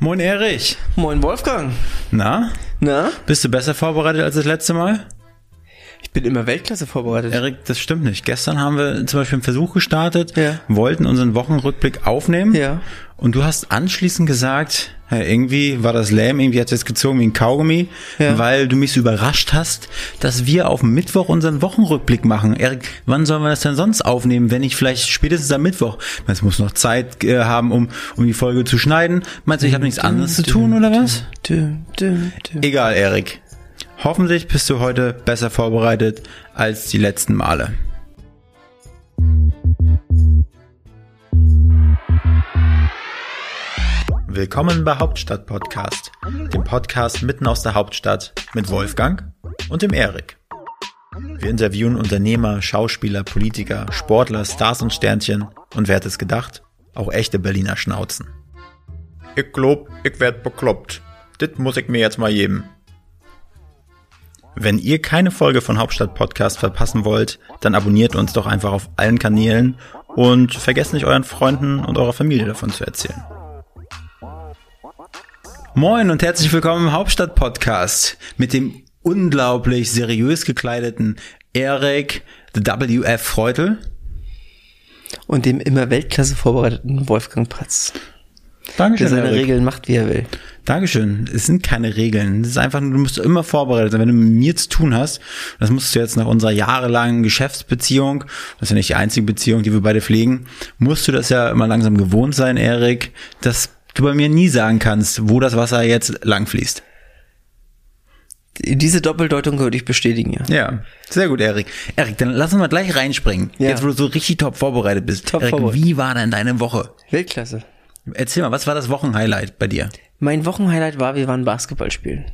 Moin Erich. Moin Wolfgang. Na? Na? Bist du besser vorbereitet als das letzte Mal? Ich bin immer Weltklasse vorbereitet. Erik, das stimmt nicht. Gestern haben wir zum Beispiel einen Versuch gestartet, Ja. wollten unseren Wochenrückblick aufnehmen. Ja. Und du hast anschließend gesagt, ja, irgendwie war das lame, irgendwie hat es gezogen wie ein Kaugummi, Ja. weil du mich so überrascht hast, dass wir auf Mittwoch unseren Wochenrückblick machen. Erik, wann sollen wir das denn sonst aufnehmen, wenn nicht vielleicht spätestens am Mittwoch? Es muss noch Zeit äh, haben, um, um die Folge zu schneiden. Meinst du, ich habe nichts anderes zu tun oder was? Egal, Erik. Hoffentlich bist du heute besser vorbereitet als die letzten Male. Willkommen bei Hauptstadt Podcast, dem Podcast mitten aus der Hauptstadt mit Wolfgang und dem Erik. Wir interviewen Unternehmer, Schauspieler, Politiker, Sportler, Stars und Sternchen und wer hätte es gedacht? Auch echte Berliner Schnauzen. Ich glaub, ich werd bekloppt. Dit muss ich mir jetzt mal geben. Wenn ihr keine Folge von Hauptstadt Podcast verpassen wollt, dann abonniert uns doch einfach auf allen Kanälen und vergesst nicht euren Freunden und eurer Familie davon zu erzählen. Moin und herzlich willkommen im Hauptstadt Podcast mit dem unglaublich seriös gekleideten Erik the WF Freutel. Und dem immer Weltklasse vorbereiteten Wolfgang Patz, der Dankeschön. seine Erik. Regeln macht, wie er will. Dankeschön. Es sind keine Regeln. Es ist einfach nur, du musst immer vorbereitet sein. Wenn du mit mir zu tun hast, das musst du jetzt nach unserer jahrelangen Geschäftsbeziehung, das ist ja nicht die einzige Beziehung, die wir beide pflegen, musst du das ja immer langsam gewohnt sein, Erik, dass du bei mir nie sagen kannst, wo das Wasser jetzt lang fließt. Diese Doppeldeutung würde ich bestätigen, ja. Ja, sehr gut, Erik. Erik, dann lass uns mal gleich reinspringen. Ja. Jetzt, wo du so richtig top vorbereitet bist. Top Erik, wie war denn deine Woche? Weltklasse. Erzähl mal, was war das Wochenhighlight bei dir? Mein Wochenhighlight war, wir waren Basketball spielen.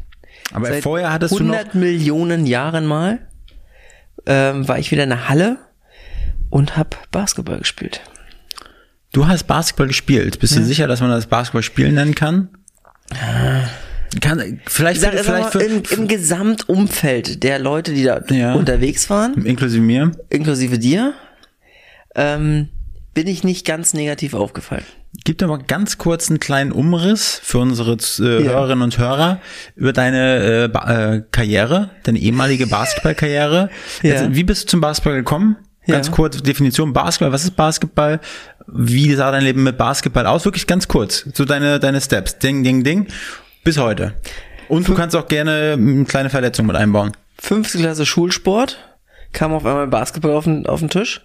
Aber Seit vorher hattest du noch 100 Millionen Jahren mal ähm, war ich wieder in der Halle und hab Basketball gespielt. Du hast Basketball gespielt. Bist du sicher, dass man das Basketball spielen nennen kann? Kann vielleicht Ich sag, vielleicht mal, für, im, im Gesamtumfeld der Leute, die da Ja. unterwegs waren, inklusive mir. inklusive dir, ähm, bin ich nicht ganz negativ aufgefallen. Gib dir mal ganz kurz einen kleinen Umriss für unsere äh, Ja. Hörerinnen und Hörer über deine äh, äh, Karriere, deine ehemalige Basketballkarriere. Ja. Jetzt, Wie bist du zum Basketball gekommen? Ganz Ja. kurz Definition Basketball. Was ist Basketball? Wie sah dein Leben mit Basketball aus? Wirklich ganz kurz. So deine deine Steps. Ding, ding, ding. Bis heute. Und du kannst auch gerne eine kleine Verletzung mit einbauen. Fünfte Klasse Schulsport, kam auf einmal Basketball auf den, auf den Tisch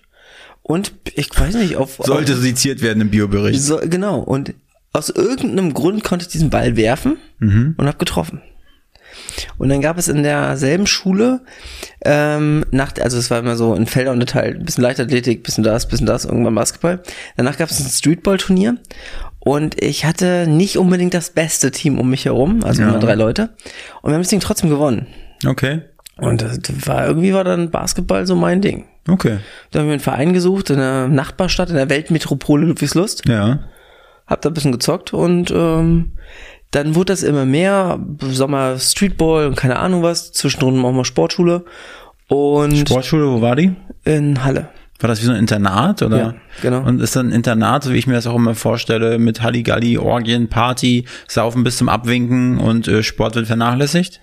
und ich weiß nicht, auf... Sollte auf, seziert werden im Biobericht. so, Genau, und aus irgendeinem Grund konnte ich diesen Ball werfen Mhm. und hab getroffen. Und dann gab es in derselben Schule, ähm, nach, also es war immer so in Felder unterteilt, ein bisschen Leichtathletik, bisschen das, bisschen das, irgendwann Basketball. Danach gab es ein Streetball-Turnier und ich hatte nicht unbedingt das beste Team um mich herum, also Ja. immer drei Leute. Und wir haben das Ding trotzdem gewonnen. Okay. Und das war irgendwie war dann Basketball so mein Ding. Okay. Da haben wir einen Verein gesucht in der Nachbarstadt, in der Weltmetropole Ludwigslust. Ja. Hab da ein bisschen gezockt und ähm, dann wurde das immer mehr. Sommer Streetball und keine Ahnung was. Zwischendrin auch mal Sportschule. Und Sportschule, wo war die? in Halle. War das wie so ein Internat oder? Ja, genau. Und ist dann ein Internat, so wie ich mir das auch immer vorstelle, mit Halligalli, Orgien, Party, Saufen bis zum Abwinken und äh, Sport wird vernachlässigt?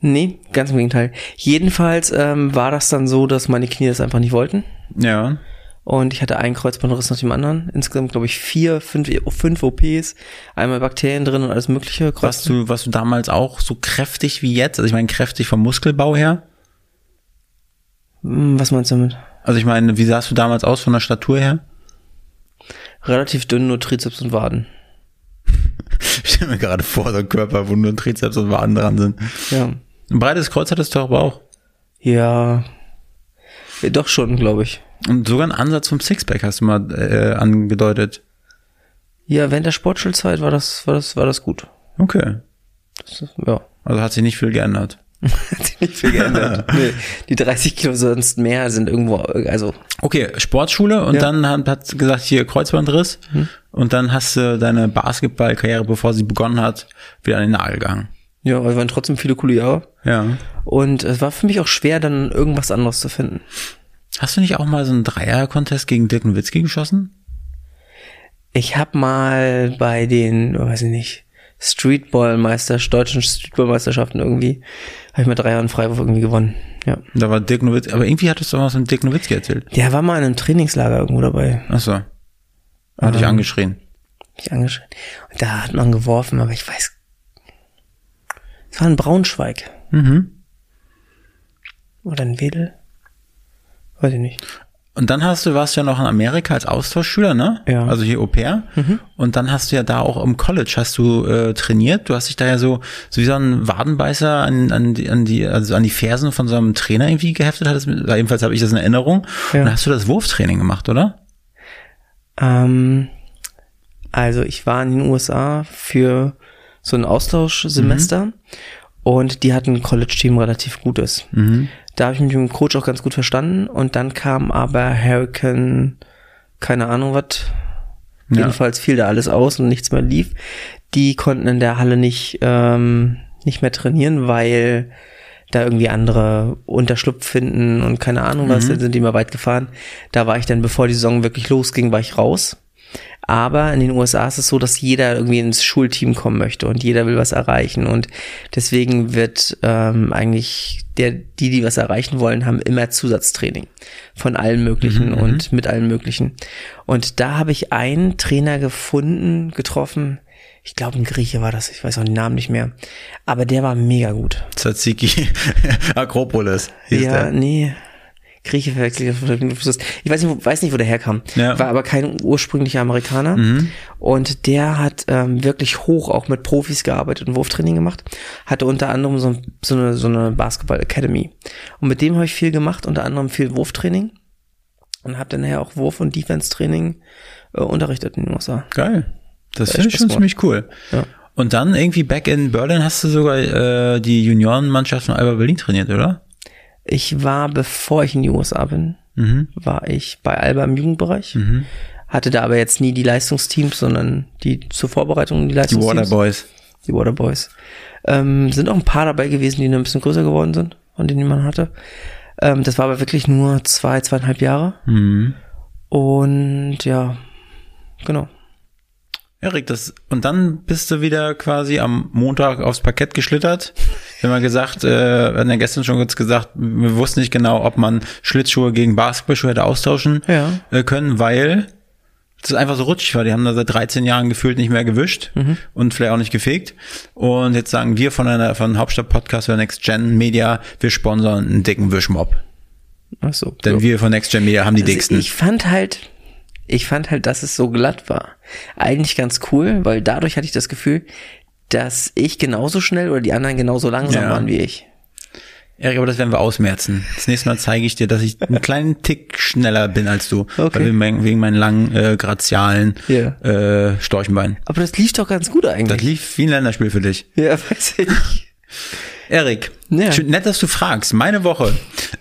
Nee, ganz im Gegenteil. Jedenfalls ähm, war das dann so, dass meine Knie das einfach nicht wollten. Ja. Und ich hatte einen Kreuzbandriss nach dem anderen. Insgesamt, glaube ich, vier, fünf, fünf OPs. Einmal Bakterien drin und alles mögliche. Warst du, warst du damals auch so kräftig wie jetzt? Also ich meine kräftig vom Muskelbau her? Hm, Was meinst du damit? Also ich meine, wie sahst du damals aus von der Statur her? Relativ dünn, nur Trizeps und Waden. Ich stelle mir gerade vor, so ein Körper, wo nur Trizeps und Waden dran sind. Ja. Ein breites Kreuz hattest du aber auch. Ja. doch schon, glaube ich. Und sogar einen Ansatz vom Sixpack hast du mal äh, angedeutet. Ja, während der Sportschulzeit war das, war das, war das gut. Okay. Das, ist- ja. Also hat sich nicht viel geändert. Hat sich nicht viel geändert. nee, die 30 Kilo sonst mehr sind irgendwo, also, Okay, Sportschule und Ja. dann hat, hat gesagt, hier Kreuzbandriss und dann hast du deine Basketballkarriere, bevor sie begonnen hat, wieder an den Nagel gegangen. Ja, aber es waren trotzdem viele coole Jahre. Ja. Und es war für mich auch schwer, dann irgendwas anderes zu finden. Hast du nicht auch mal so einen Dreier-Contest gegen Dirk Nowitzki geschossen? Ich habe mal bei den, weiß ich nicht, Streetball-Meister, deutschen Streetball-Meisterschaften irgendwie. Habe ich mal drei Jahre in Freiburg irgendwie gewonnen. Ja. Da war Dirk Nowitzki, aber irgendwie hattest du was von Dirk Nowitzki erzählt. Der war mal in einem Trainingslager irgendwo dabei. Ach so. Ich Ähm. angeschrien. Mich angeschrien. Und da hat man geworfen, aber ich weiß. Es war in Braunschweig. Mhm. Oder in Wedel. Weiß ich nicht. Und dann hast du, warst du ja noch in Amerika als Austauschschüler, ne? Ja. Also hier Au pair. Und dann hast du ja da auch im College hast du äh, trainiert. Du hast dich da ja so, so wie so ein Wadenbeißer an, an, die, an die, also an die Fersen von so einem Trainer irgendwie geheftet hattest. Jedenfalls habe ich das in Erinnerung. Ja. Und dann hast du das Wurftraining gemacht, oder? Ähm, also ich war in den USA für so ein Austauschsemester und die hatten ein College-Team relativ gutes. Da habe ich mich mit dem Coach auch ganz gut verstanden und dann kam aber Hurricane, keine Ahnung was, Ja. jedenfalls fiel da alles aus und nichts mehr lief. Die konnten in der Halle nicht, ähm, nicht mehr trainieren, weil da irgendwie andere Unterschlupf finden und keine Ahnung was, dann sind die mal weit gefahren. Da war ich dann, bevor die Saison wirklich losging, war ich raus. Aber in den USA ist es so, dass jeder irgendwie ins Schulteam kommen möchte und jeder will was erreichen. Und deswegen wird ähm, eigentlich der, die, die was erreichen wollen, haben immer Zusatztraining von allen möglichen und mit allen möglichen. Und da habe ich einen Trainer gefunden, getroffen. Ich glaube, ein Grieche war das, ich weiß auch den Namen nicht mehr. Aber der war mega gut. Tzatziki Akropolis hieß ja, der. nee. Grieche verwechselt. Ich weiß nicht, wo- weiß nicht, wo der herkam. Ja. Mhm. War aber kein ursprünglicher Amerikaner. Und der hat ähm, wirklich hoch auch mit Profis gearbeitet und Wurftraining gemacht. Hatte unter anderem so, so eine, so eine Basketball Academy. Und mit dem habe ich viel gemacht, unter anderem viel Wurftraining. Und habe dann nachher auch Wurf- und Defense-Training äh, unterrichtet in den USA. Geil. Das finde ich schon ziemlich cool. Ja. Und dann irgendwie back in Berlin hast du sogar äh, die Juniorenmannschaft von Alba Berlin trainiert, oder? Ich war, bevor ich in die USA bin, Mhm. war ich bei Alba im Jugendbereich. Hatte da aber jetzt nie die Leistungsteams, sondern die zur Vorbereitung die Die Leistungsteams. Waterboys. Die Waterboys. Ähm, sind auch ein paar dabei gewesen, die ein bisschen größer geworden sind, von denen man hatte. Ähm, das war aber wirklich nur zwei, zweieinhalb Jahre. Mhm. Und ja, genau. Erik, das, und dann bist du wieder quasi am Montag aufs Parkett geschlittert. Wir haben gesagt, äh, wir hatten ja gestern schon kurz gesagt, wir wussten nicht genau, ob man Schlittschuhe gegen Basketballschuhe hätte austauschen Ja. äh, können, weil es einfach so rutschig war. Die haben da seit 13 Jahren gefühlt nicht mehr gewischt und vielleicht auch nicht gefegt. Und jetzt sagen wir von einer, von Hauptstadt Podcast oder Next Gen Media, wir sponsern einen dicken Wischmob. Ach so. Denn so. wir von Next Gen Media haben die Also dicksten. ich fand halt, ich fand halt, dass es so glatt war. Eigentlich ganz cool, weil dadurch hatte ich das Gefühl, dass ich genauso schnell oder die anderen genauso langsam Ja. waren wie ich. Erik, aber das werden wir ausmerzen. Das nächste Mal zeige ich dir, dass ich einen kleinen Tick schneller bin als du. Okay. Weil wegen, meinen langen, äh, grazialen Ja. äh, Storchenbeinen. Aber das lief doch ganz gut Das eigentlich. lief wie ein Länderspiel für dich. ja, weiß ich. Erik, Ja. schön, nett, dass du fragst. Meine Woche.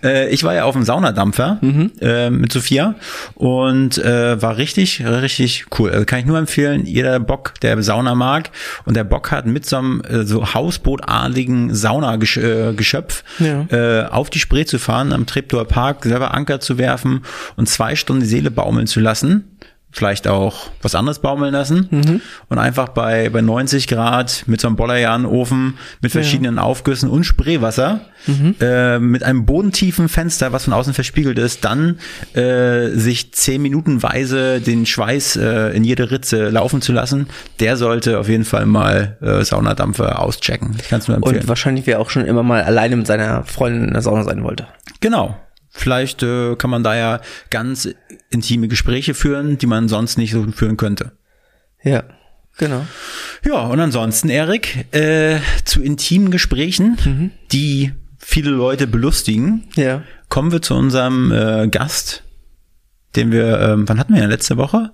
Äh, ich war ja auf dem Saunadampfer Mhm. äh, mit Sophia und äh, war richtig, richtig cool. Also kann ich nur empfehlen, jeder Bock, der Sauna mag und der Bock hat, mit so einem äh, so hausbootartigen Saunageschöpf Ja. äh, auf die Spree zu fahren, am Treptower Park, selber Anker zu werfen und zwei Stunden die Seele baumeln zu lassen. Vielleicht auch was anderes baumeln lassen Mhm. und einfach bei, bei 90 Grad mit so einem Bollerjahn-Ofen mit verschiedenen Aufgüssen und Spreewasser Mhm. äh, mit einem bodentiefen Fenster, was von außen verspiegelt ist, dann äh, sich zehn Minutenweise den Schweiß äh, in jede Ritze laufen zu lassen, der sollte auf jeden Fall mal äh, Saunadampfer auschecken. Ich kann es nur empfehlen. Und wahrscheinlich wer auch schon immer mal alleine mit seiner Freundin in der Sauna sein wollte. Genau. Vielleicht äh, kann man da ja ganz intime Gespräche führen, die man sonst nicht so führen könnte. Ja, genau. Ja, und ansonsten, Erik, äh, zu intimen Gesprächen, die viele Leute belustigen, Ja. kommen wir zu unserem äh, Gast, den wir, ähm, wann hatten wir ihn? Letzte Woche?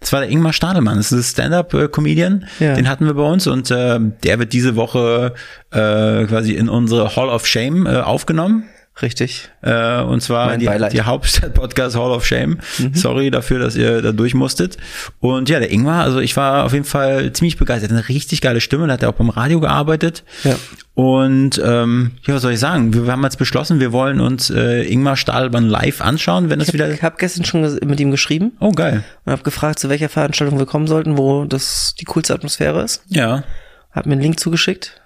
Das war der Ingmar Stadelmann, das ist ein Stand-Up-Comedian, Ja. den hatten wir bei uns und äh, der wird diese Woche äh, quasi in unsere Hall of Shame äh, aufgenommen. Richtig. Äh, und zwar die, die Hauptstadt Podcast Hall of Shame. Sorry dafür, dass ihr da durch musstet. Und ja, der Ingmar, also ich war auf jeden Fall ziemlich begeistert. Eine richtig geile Stimme, der hat ja auch beim Radio gearbeitet. Ja. Und ähm, ja, was soll ich sagen? Wir, haben jetzt beschlossen, wir wollen uns äh, Ingmar Stadelmann live anschauen, wenn das wieder. Ich habe gestern schon mit ihm geschrieben Oh, geil. und habe gefragt, zu welcher Veranstaltung wir kommen sollten, wo das die coolste Atmosphäre ist. Ja. Hat mir einen Link zugeschickt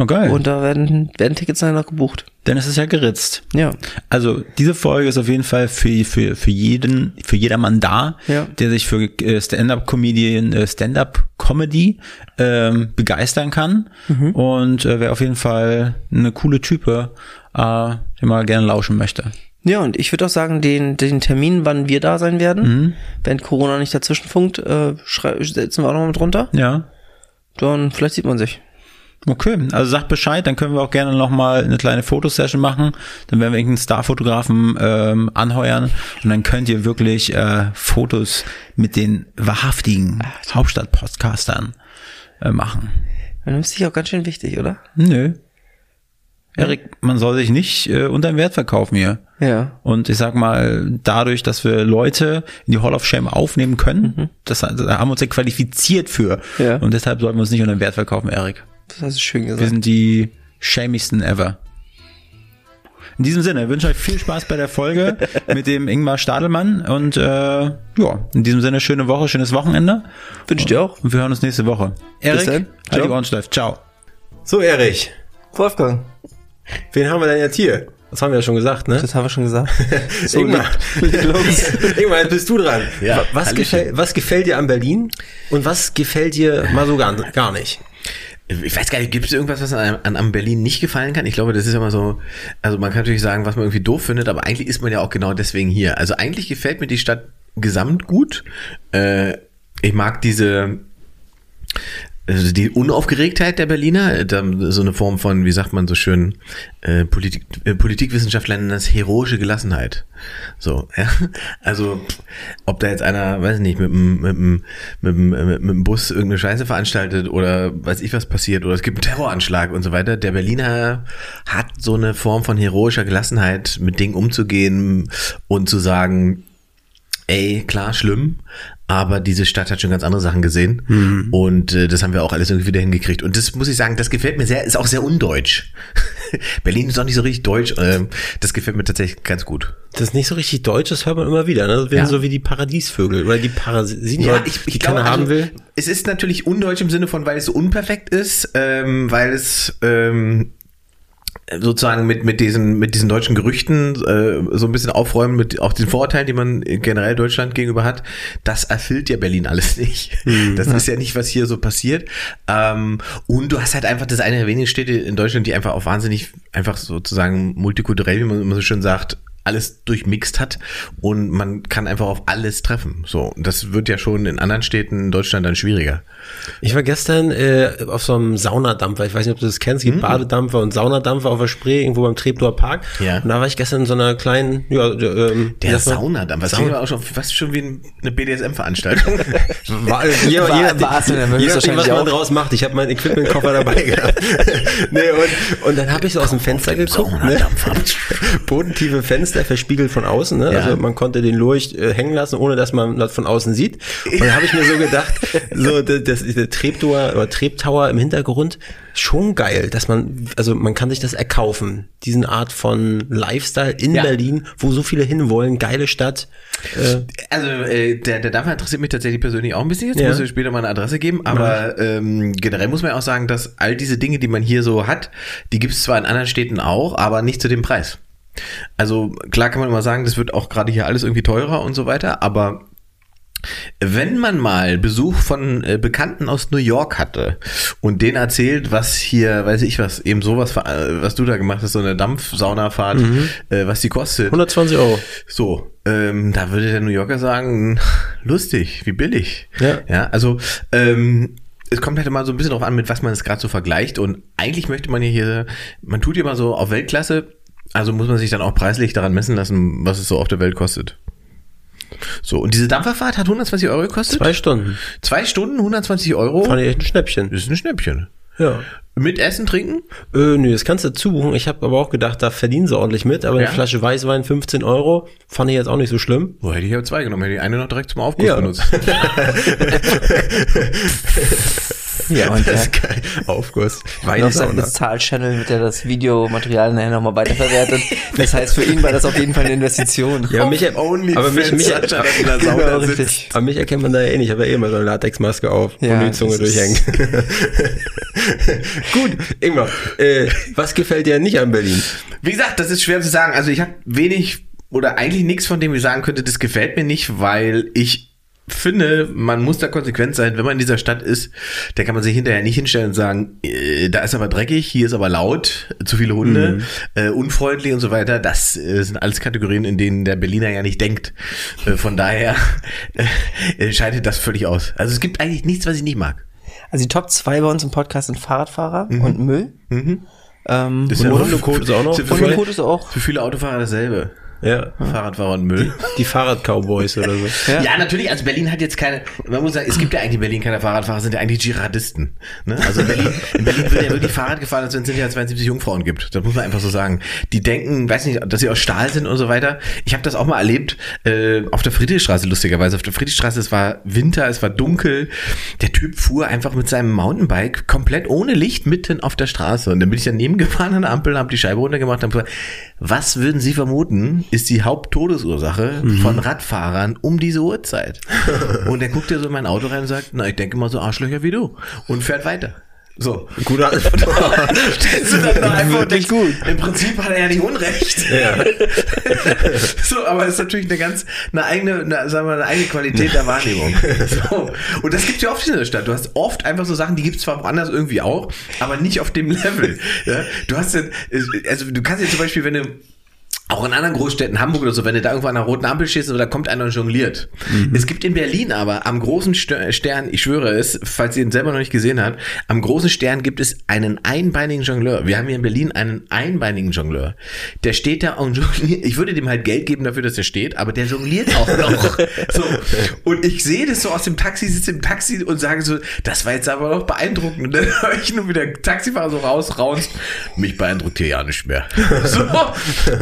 Oh, geil. und da werden, werden Tickets noch gebucht. Dann ist es ja geritzt. Ja. Also diese Folge ist auf jeden Fall für, für, für jeden, für jedermann da, Ja. der sich für äh, Stand-up-Comedian, äh, Stand-up-Comedy ähm, begeistern kann. Mhm. Und äh, wer auf jeden Fall eine coole Type, äh, den man gerne lauschen möchte. Ja, und ich würde auch sagen, den, den Termin, wann wir da sein werden, Mhm. wenn Corona nicht dazwischen funkt, äh, setzen wir auch noch mal drunter. Ja. Dann vielleicht sieht man sich. Okay, also sagt Bescheid, dann können wir auch gerne nochmal eine kleine Fotosession machen. Dann werden wir irgendeinen Starfotografen ähm, anheuern und dann könnt ihr wirklich äh, Fotos mit den wahrhaftigen Hauptstadt-Podcastern äh, machen. Dann ist sich auch ganz schön wichtig, oder? Nö. Erik, man soll sich nicht äh, unter dem Wert verkaufen hier. Ja. Und ich sag mal, dadurch, dass wir Leute in die Hall of Shame aufnehmen können, das, da haben wir uns ja qualifiziert für. Ja. Und deshalb sollten wir uns nicht unter dem Wert verkaufen, Erik. Das hast du schön Wir gesagt. sind die shamigsten ever. In diesem Sinne, ich wünsche euch viel Spaß bei der Folge mit dem Ingmar Stadelmann und äh, ja, in diesem Sinne schöne Woche, schönes Wochenende Wünsche dir auch. und wir hören uns nächste Woche. Erik, dann. halt die Ciao. Ohren steif. Ciao. So, Erich, Wolfgang. wen haben wir denn jetzt hier? Das haben wir ja schon gesagt, ne? Das haben wir schon gesagt. so, Ingmar. Ingmar, jetzt bist du dran. Ja, Wa- was, gefällt, was gefällt dir an Berlin und was gefällt dir mal so gar, gar nicht? Ich weiß gar nicht, gibt es irgendwas, was an, an, Berlin nicht gefallen kann? Ich glaube, das ist immer so, also man kann natürlich sagen, was man irgendwie doof findet, aber eigentlich ist man ja auch genau deswegen hier. Also eigentlich gefällt mir die Stadt gesamt gut. Äh, ich mag diese, also die Unaufgeregtheit der Berliner, äh, so eine Form von, wie sagt man so schön, äh, Politik, äh, Politikwissenschaftler nennen das heroische Gelassenheit. So, ja. Also, ob da jetzt einer, weiß ich nicht, mit dem, mit dem, mit dem, äh, mit dem Bus irgendeine Scheiße veranstaltet oder weiß ich was passiert oder es gibt einen Terroranschlag und so weiter. Der Berliner hat so eine Form von heroischer Gelassenheit, mit Dingen umzugehen und zu sagen, ey, klar, schlimm, aber diese Stadt hat schon ganz andere Sachen gesehen und äh, das haben wir auch alles irgendwie wieder hingekriegt. Und das muss ich sagen, das gefällt mir sehr, ist auch sehr undeutsch. Berlin ist auch nicht so richtig deutsch, ähm, das gefällt mir tatsächlich ganz gut. Das ist nicht so richtig deutsch, das hört man immer wieder. Ne? Das werden Ja. so wie die Paradiesvögel oder die Parasiten, oder die keiner also, haben will. Es ist natürlich undeutsch im Sinne von, weil es so unperfekt ist, ähm, weil es ähm, sozusagen mit mit diesen mit diesen deutschen Gerüchten äh, so ein bisschen aufräumen mit auch den Vorurteilen, die man generell Deutschland gegenüber hat. Das erfüllt ja Berlin alles nicht. Das ist ja nicht, was hier so passiert. Ähm, und du hast halt einfach das eine der wenigen Städte in Deutschland, die einfach auch wahnsinnig einfach sozusagen multikulturell, wie man immer so schön sagt, alles durchmixt hat und man kann einfach auf alles treffen. So, das wird ja schon in anderen Städten in Deutschland dann schwieriger. Ich war gestern äh, auf so einem Saunadampfer. Ich weiß nicht, ob du das kennst. Es gibt Badedampfer und Saunadampfer auf der Spree irgendwo beim Treptower Park. Ja. Und da war ich gestern in so einer kleinen, ja, ähm, wie Der sagt man? Sauna dann, was Sauna. klingt aber auch schon fast schon wie ein- eine BDSM-Veranstaltung. War, je, War- je, nachdem- war's denn, dann je wirst du nachdem, was wahrscheinlich man auch. draus macht. Ich habe meinen Equipment-Koffer dabei gehabt. nee, und, und dann habe ich so aus dem Fenster geguckt. Ne? Saunadampfer. Bodentiefe Fenster, verspiegelt von außen. Ne? Ja. Also man konnte den Lurch äh, hängen lassen, ohne dass man das von außen sieht. Und dann habe ich mir so gedacht, so das, das, der Treptower oder Treptower im Hintergrund, schon geil, dass man, also man kann sich das erkaufen. Diesen Art von Lifestyle in Ja. Berlin, wo so viele hinwollen, geile Stadt. Äh, Also äh, der, der Dampfer interessiert mich tatsächlich persönlich auch ein bisschen. Jetzt Ja. muss ich später mal eine Adresse geben. Aber ähm, generell muss man ja auch sagen, dass all diese Dinge, die man hier so hat, die gibt es zwar in anderen Städten auch, aber nicht zu dem Preis. Also klar kann man immer sagen, das wird auch gerade hier alles irgendwie teurer und so weiter, aber wenn man mal Besuch von äh, Bekannten aus New York hatte und denen erzählt, was hier, weiß ich was, eben sowas, äh, was du da gemacht hast, so eine Dampfsaunafahrt, äh, was die kostet. 120 Euro. So, ähm, da würde der New Yorker sagen, lustig, wie billig. Ja. Ja, also ähm, es kommt halt immer so ein bisschen drauf an, mit was man es gerade so vergleicht. Und eigentlich möchte man hier, man tut ja immer so auf Weltklasse, also muss man sich dann auch preislich daran messen lassen, was es so auf der Welt kostet. So, und diese Dampferfahrt hat 120 Euro gekostet? Zwei Stunden. Zwei Stunden, 120 Euro. Fand ich echt ein Schnäppchen. Das ist ein Schnäppchen. Ja. Mit Essen, Trinken? Äh, nö, das kannst du dazu buchen. Ich habe aber auch gedacht, da verdienen sie ordentlich mit. Aber Ja? eine Flasche Weißwein 15 Euro fand ich jetzt auch nicht so schlimm. Wo hätte ich ja zwei genommen? Hätte ich eine noch direkt zum Aufguss Ja. benutzt. Ja, und der Das ist geil. Aufguss. Wein auf ist seinem auch noch. Bezahl-Channel mit der das Videomaterial nachher nochmal weiterverwertet. Das heißt, für ihn war das auf jeden Fall eine Investition. Ja, aber mich, aber mich, mich, Genau, aber mich erkennt man da ja eh nicht. Ich habe ja eh immer so eine Latexmaske auf, Ja, wo die Zunge das durchhängt. Gut, Ingmar, äh, was gefällt dir nicht an Berlin? Wie gesagt, das ist schwer zu sagen. Also ich habe wenig oder eigentlich nichts von dem ich sagen könnte, das gefällt mir nicht, weil ich finde, man muss da konsequent sein, wenn man in dieser Stadt ist, da kann man sich hinterher nicht hinstellen und sagen, äh, da ist aber dreckig, hier ist aber laut, zu viele Hunde, äh, unfreundlich und so weiter. Das äh, sind alles Kategorien, in denen der Berliner ja nicht denkt. Äh, von daher äh, scheidet das völlig aus. Also es gibt eigentlich nichts, was ich nicht mag. Also die Top 2 bei uns im Podcast sind Fahrradfahrer und Müll. Ähm, Das Und Hundekot ist auch noch Für dabei? viele, ist auch. für viele Autofahrer dasselbe. Ja, Fahrradfahrer und Müll. die Fahrrad-Cowboys oder so. Ja. Ja. natürlich, also Berlin hat jetzt keine, man muss sagen, es gibt ja eigentlich in Berlin keine Fahrradfahrer, sind ja eigentlich Dschihadisten. Ne? Also in Berlin, in Berlin wird ja wirklich Fahrrad gefahren, als wenn es ja 72 Jungfrauen gibt. Das muss man einfach so sagen. Die denken, weiß nicht, dass sie aus Stahl sind und so weiter. Ich habe das auch mal erlebt, äh, auf der Friedrichstraße, lustigerweise. Auf der Friedrichstraße, es war Winter, es war dunkel. Der Typ fuhr einfach mit seinem Mountainbike komplett ohne Licht mitten auf der Straße. Und dann bin ich daneben gefahren an der Ampel, habe die Scheibe runtergemacht und hab gesagt, was würden Sie vermuten, ist die Haupttodesursache von Radfahrern um diese Uhrzeit? und er guckt ja so in mein Auto rein und sagt, na, ich denke mal so Arschlöcher wie du. Und fährt weiter. So. Gute Antwort. Stellst du dann einfach Wirklich denkst, Im Prinzip hat er ja nicht Unrecht. ja. So, aber es ist natürlich eine ganz, eine eigene, eine, sagen wir, eine eigene Qualität der Wahrnehmung. So. Und das gibt's ja oft in der Stadt. Du hast oft einfach so Sachen, die gibt's zwar woanders irgendwie auch, aber nicht auf dem Level. Ja? Du hast ja, also du kannst ja zum Beispiel, wenn du auch in anderen Großstädten, Hamburg oder so, wenn du da irgendwo an einer roten Ampel stehst oder da kommt einer und jongliert. Es gibt in Berlin aber am großen Ster- Stern, ich schwöre es, falls ihr ihn selber noch nicht gesehen habt, am großen Stern gibt es einen einbeinigen Jongleur. Wir haben hier in Berlin einen einbeinigen Jongleur. Der steht da und jongliert. Ich würde dem halt Geld geben dafür, dass er steht, aber der jongliert auch noch. so. Und ich sehe das so aus dem Taxi, sitze im Taxi und sage so, das war jetzt aber noch beeindruckend. Und dann höre ich nur wieder Taxifahrer so raus, raus. Mich beeindruckt hier ja nicht mehr. So.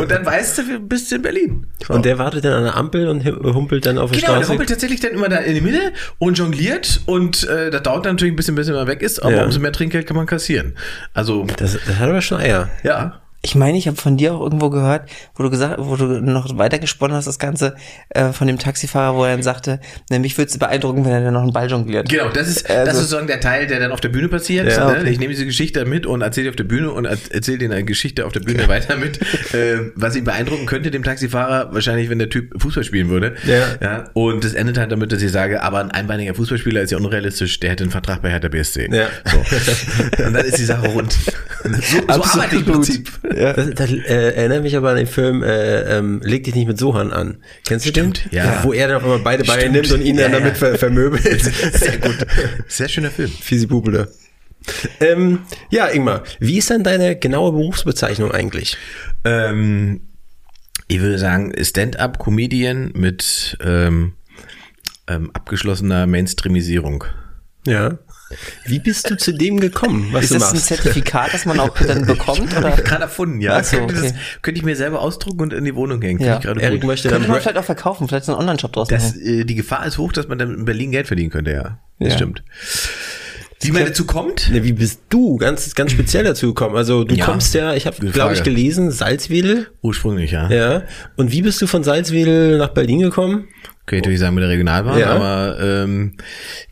Und dann weißt du, wir bist in Berlin. So. Und der wartet dann an der Ampel und humpelt dann auf der Genau, der Straße. humpelt tatsächlich dann immer da in die Mitte und jongliert und äh, das dauert dann natürlich ein bisschen, bis er weg ist, aber Ja. umso mehr Trinkgeld kann man kassieren. Also, Das, das hat aber schon Eier. ja. Ich meine, ich habe von dir auch irgendwo gehört, wo du gesagt, wo du noch weitergesponnen hast, das Ganze äh, von dem Taxifahrer, wo er dann sagte, ne, mich würde es beeindrucken, wenn er dann noch einen Ball jongliert. Genau, das ist, Also- das ist sozusagen der Teil, der dann auf der Bühne passiert. Ja, ne? okay. Ich nehme diese Geschichte mit und erzähle die auf der Bühne und er- erzähle dir eine Geschichte auf der Bühne weiter mit, äh, was ihn beeindrucken könnte, dem Taxifahrer, wahrscheinlich, wenn der Typ Fußball spielen würde. Ja. ja. Und das endet halt damit, dass ich sage, aber ein einbeiniger Fußballspieler ist ja unrealistisch, der hätte einen Vertrag bei Hertha BSC. Ja. So. Und dann ist die Sache rund. So, so arbeite ich im Prinzip. Das, das äh, erinnert mich aber an den Film äh, ähm, Leg dich nicht mit Sohan an. Kennst du Stimmt, den? ja. Wo er dann auf einmal beide Beine nimmt und ihn Ja, dann ja. damit ver vermöbelt. Sehr gut. Sehr schöner Film. Fiesi Bubele. Ähm, ja, Ingmar, wie ist dann deine genaue Berufsbezeichnung eigentlich? Ähm, ich würde sagen, Stand-up-Comedian mit ähm, ähm, abgeschlossener Mainstreamisierung. Ja. Wie bist du zu dem gekommen, was Ist du das ein machst? Zertifikat, das man auch dann bekommt? Oder? Gerade erfunden, ja. So, könnte, das, okay. könnte ich mir selber ausdrucken und in die Wohnung hängen. Ja. ich gerade Erik gut. möchte dann Könnte man vielleicht auch verkaufen, vielleicht so einen Online-Shop draus Das, machen. äh, die Gefahr ist hoch, dass man dann in Berlin Geld verdienen könnte, ja. Das Ja. stimmt. Wie man dazu kommt? Ne, wie bist du ganz, ganz speziell dazu gekommen? Also du Ja. kommst ja, ich habe, glaube ich, gelesen, Salzwedel. Ursprünglich, ja. Ja. Und wie bist du von Salzwedel nach Berlin gekommen? Könnte ich natürlich sagen mit der Regionalbahn, Ja. aber ähm,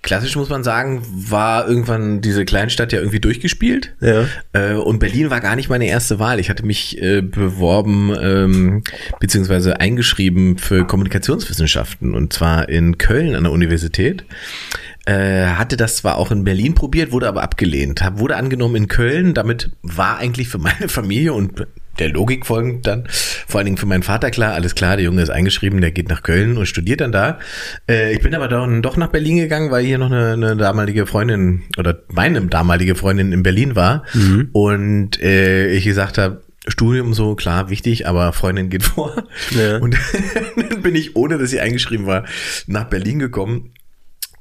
klassisch muss man sagen, war irgendwann diese Kleinstadt ja irgendwie durchgespielt. Ja. Äh, und Berlin war gar nicht meine erste Wahl. Ich hatte mich äh, beworben ähm, beziehungsweise eingeschrieben für Kommunikationswissenschaften und zwar in Köln an der Universität. Äh, hatte das zwar auch in Berlin probiert, wurde aber abgelehnt. Hab, wurde angenommen in Köln. Damit war eigentlich für meine Familie und der Logik folgend dann, vor allen Dingen für meinen Vater klar, alles klar, der Junge ist eingeschrieben, der geht nach Köln und studiert dann da. Äh, ich bin aber dann doch nach Berlin gegangen, weil hier noch eine, eine damalige Freundin oder meine damalige Freundin in Berlin war und äh, ich gesagt habe, Studium so, klar, wichtig, aber Freundin geht vor. Ja. Und dann bin ich, ohne dass sie eingeschrieben war, nach Berlin gekommen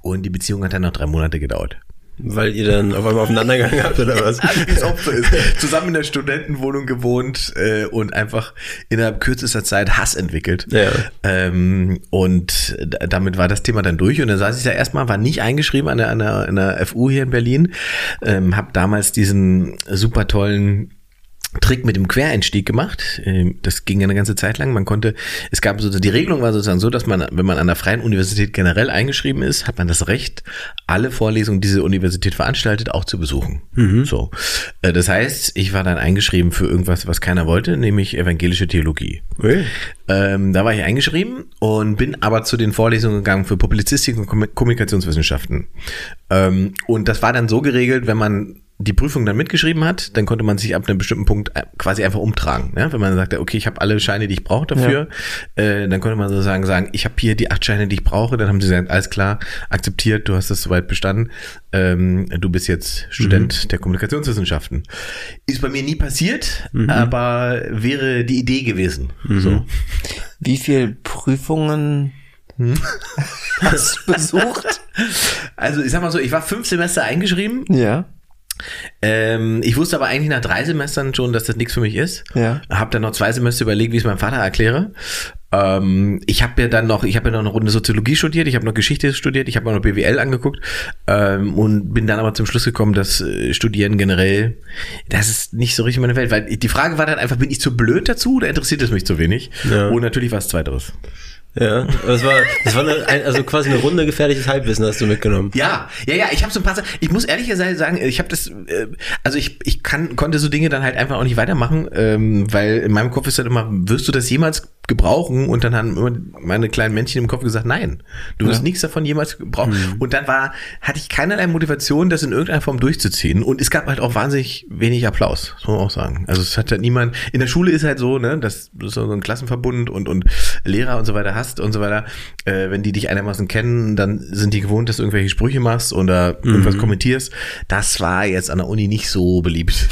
und die Beziehung hat dann noch drei Monate gedauert. Weil ihr dann auf einmal aufeinander gegangen habt oder was? Wie es oft so ist. Zusammen in der Studentenwohnung gewohnt äh, und einfach innerhalb kürzester Zeit Hass entwickelt. Ja. Ähm, und damit war das Thema dann durch. Und dann saß ich da erstmal, war nicht eingeschrieben an der, an der, an der FU hier in Berlin. Ähm, hab damals diesen super tollen Trick mit dem Quereinstieg gemacht. Ähm, Das ging eine ganze Zeit lang. Man konnte, es gab so, die Regelung war sozusagen so, dass man, wenn man an der Freien Universität generell eingeschrieben ist, hat man das Recht, alle Vorlesungen, die diese Universität veranstaltet, auch zu besuchen. So. Äh, Das heißt, ich war dann eingeschrieben für irgendwas, was keiner wollte, nämlich evangelische Theologie. Ui. Ähm, da war ich eingeschrieben und bin aber zu den Vorlesungen gegangen für Publizistik und Kom- Kommunikationswissenschaften. Ähm, und das war dann so geregelt, wenn man die Prüfung dann mitgeschrieben hat, dann konnte man sich ab einem bestimmten Punkt äh, quasi einfach umtragen. Ne? Wenn man sagte, okay, ich habe alle Scheine, die ich brauche dafür, äh, dann konnte man sozusagen sagen, ich habe hier die acht Scheine, die ich brauche. Dann haben sie gesagt, alles klar, akzeptiert, du hast das soweit bestanden. Ähm, du bist jetzt Student der Kommunikationswissenschaften. Ist bei mir nie passiert, aber wäre die Idee gewesen. So. Wie viel Prüfungen hast du besucht? Also ich sag mal so, ich war fünf Semester eingeschrieben. Ja. Ähm, ich wusste aber eigentlich nach drei Semestern schon, dass das nichts für mich ist. Ja. Hab dann noch zwei Semester überlegt, wie ich es meinem Vater erkläre. Ähm, ich habe ja dann noch, ich habe ja noch eine Runde Soziologie studiert, ich habe noch Geschichte studiert, ich habe noch BWL angeguckt ähm, und bin dann aber zum Schluss gekommen, dass äh, Studieren generell, das ist nicht so richtig meine Welt, weil die Frage war dann einfach, bin ich zu blöd dazu oder interessiert es mich zu wenig? Ja. Und natürlich war es zweiteres. Ja, das war, das war eine, ein- also quasi eine Runde gefährliches Halbwissen hast du mitgenommen. Ja, ja, ja, ich habe so ein paar Sachen, ich muss ehrlich gesagt sagen, ich habe das, äh, also ich, ich kann, konnte so Dinge dann halt einfach auch nicht weitermachen, ähm, weil in meinem Kopf ist dann immer, wirst du das jemals gebrauchen? Und dann haben immer meine kleinen Männchen im Kopf gesagt, nein, du wirst nichts davon jemals gebrauchen. Und dann war, hatte ich keinerlei Motivation, das in irgendeiner Form durchzuziehen. Und es gab halt auch wahnsinnig wenig Applaus, muss man auch sagen. Also es hat halt niemand, in der Schule ist halt so, ne, dass du so einen Klassenverbund und, und Lehrer und so weiter hast und so weiter. Äh, wenn die dich einigermaßen kennen, dann sind die gewohnt, dass du irgendwelche Sprüche machst oder irgendwas kommentierst. Das war jetzt an der Uni nicht so beliebt.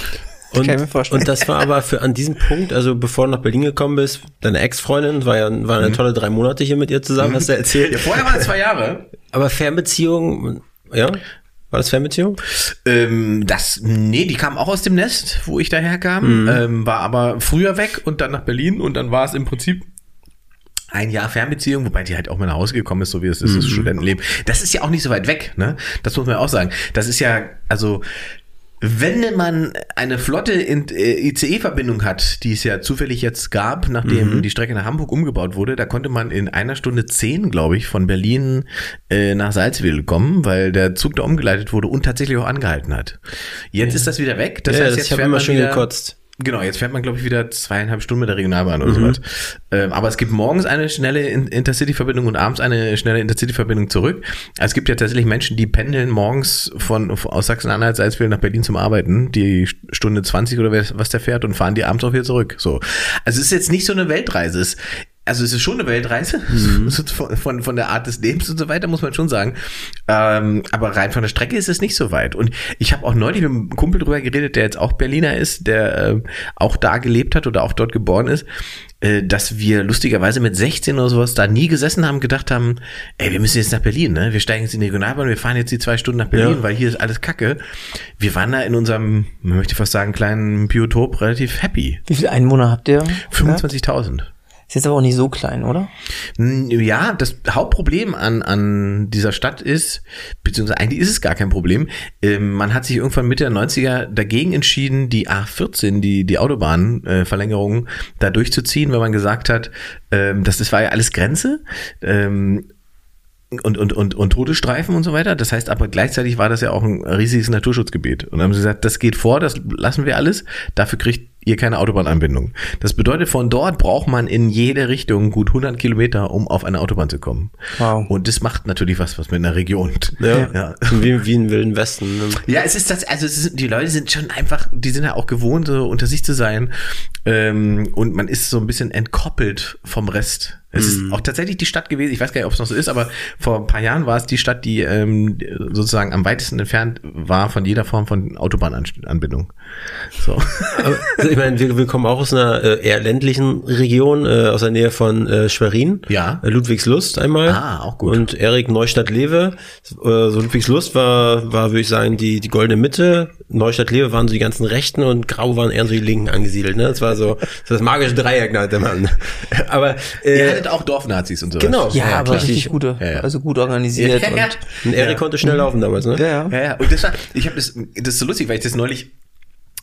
Und, Kann ich mir vorstellen. und das war aber für an diesem Punkt, also bevor du nach Berlin gekommen bist, deine Ex-Freundin war ja waren eine tolle drei Monate hier mit ihr zusammen, hast du erzählt. Ja, vorher waren es zwei Jahre. Aber Fernbeziehung, ja? War das Fernbeziehung? Ähm, das, nee, die kam auch aus dem Nest, wo ich daher kam, ähm, war aber früher weg und dann nach Berlin und dann war es im Prinzip ein Jahr Fernbeziehung, wobei die halt auch mal nach Hause gekommen ist, so wie es ist, das Studentenleben. Das ist ja auch nicht so weit weg, ne? Das muss man auch sagen. Das ist ja, also, wenn man eine flotte in- äh, ICE-Verbindung hat, die es ja zufällig jetzt gab, nachdem die Strecke nach Hamburg umgebaut wurde, da konnte man in einer Stunde zehn, glaube ich, von Berlin äh, nach Salzwedel kommen, weil der Zug da umgeleitet wurde und tatsächlich auch angehalten hat. Jetzt ist das wieder weg. Das ja, heißt, das, jetzt ich fährt immer man schon gekotzt. Genau, jetzt fährt man, glaube ich, wieder zweieinhalb Stunden mit der Regionalbahn Mhm. oder sowas. Ähm, aber es gibt morgens eine schnelle In- Intercity-Verbindung und abends eine schnelle Intercity-Verbindung zurück. Es gibt ja tatsächlich Menschen, die pendeln morgens von, aus Sachsen-Anhalt, Salzwedel nach Berlin zum Arbeiten, die Stunde 20 oder was was der fährt und fahren die abends auch wieder zurück. So. Also es ist jetzt nicht so eine Weltreise. Es, also es ist schon eine Weltreise Mhm. von, von, von der Art des Lebens und so weiter, muss man schon sagen. Ähm, aber rein von der Strecke ist es nicht so weit. Und ich habe auch neulich mit einem Kumpel drüber geredet, der jetzt auch Berliner ist, der äh, auch da gelebt hat oder auch dort geboren ist, äh, dass wir lustigerweise mit 16 oder sowas da nie gesessen haben, gedacht haben, ey, wir müssen jetzt nach Berlin, ne? Wir steigen jetzt in die Regionalbahn, wir fahren jetzt die zwei Stunden nach Berlin, Ja. weil hier ist alles Kacke. Wir waren da in unserem, man möchte fast sagen, kleinen Biotop relativ happy. Wie viele Einwohner habt ihr? 25.000. Ist jetzt aber auch nicht so klein, oder? Ja, das Hauptproblem an, an dieser Stadt ist, beziehungsweise eigentlich ist es gar kein Problem, ähm, man hat sich irgendwann Mitte der 90er dagegen entschieden, die A14, die, die Autobahnverlängerung, da durchzuziehen, weil man gesagt hat, ähm, das, das war ja alles Grenze. Ähm, und, und, und, und Todesstreifen und so weiter. Das heißt aber gleichzeitig war das ja auch ein riesiges Naturschutzgebiet. Und dann haben sie gesagt, das geht vor, das lassen wir alles. Dafür kriegt ihr keine Autobahnanbindung. Das bedeutet, von dort braucht man in jede Richtung gut 100 Kilometer, um auf eine Autobahn zu kommen. Wow. Und das macht natürlich was, was mit einer Region. Ja. Ja. Wie, wie im Wilden Westen. Ne? Ja, es ist das, also ist, die Leute sind schon einfach, die sind ja auch gewohnt, so unter sich zu sein. Ähm, und man ist so ein bisschen entkoppelt vom Rest Es ist auch tatsächlich die Stadt gewesen, ich weiß gar nicht, ob es noch so ist, aber vor ein paar Jahren war es die Stadt, die ähm, sozusagen am weitesten entfernt war von jeder Form von Autobahnanbindung. So. Aber, also ich meine, wir, wir kommen auch aus einer äh, eher ländlichen Region, äh, aus der Nähe von äh, Schwerin. Ja. Äh, Ludwigslust einmal. Ah, auch gut. Und Erik Neustadt-Lewe. Äh, so Ludwigslust war, war, würde ich sagen, die, die goldene Mitte. Neustadt-Lewe waren so die ganzen Rechten und Grau waren eher so die Linken angesiedelt. Ne? Das war so das, war das magische Dreieck, nannte man. Aber Ihr äh, hattet auch Dorfnazis und so. Genau. Ja, Ja, aber richtig. gute, Ja, ja. also gut organisiert Ja, ja. und und Erik konnte schnell laufen damals, ne? ja, ja. Ja, ja. Und das war, ich habe das, das ist so lustig, weil ich das neulich,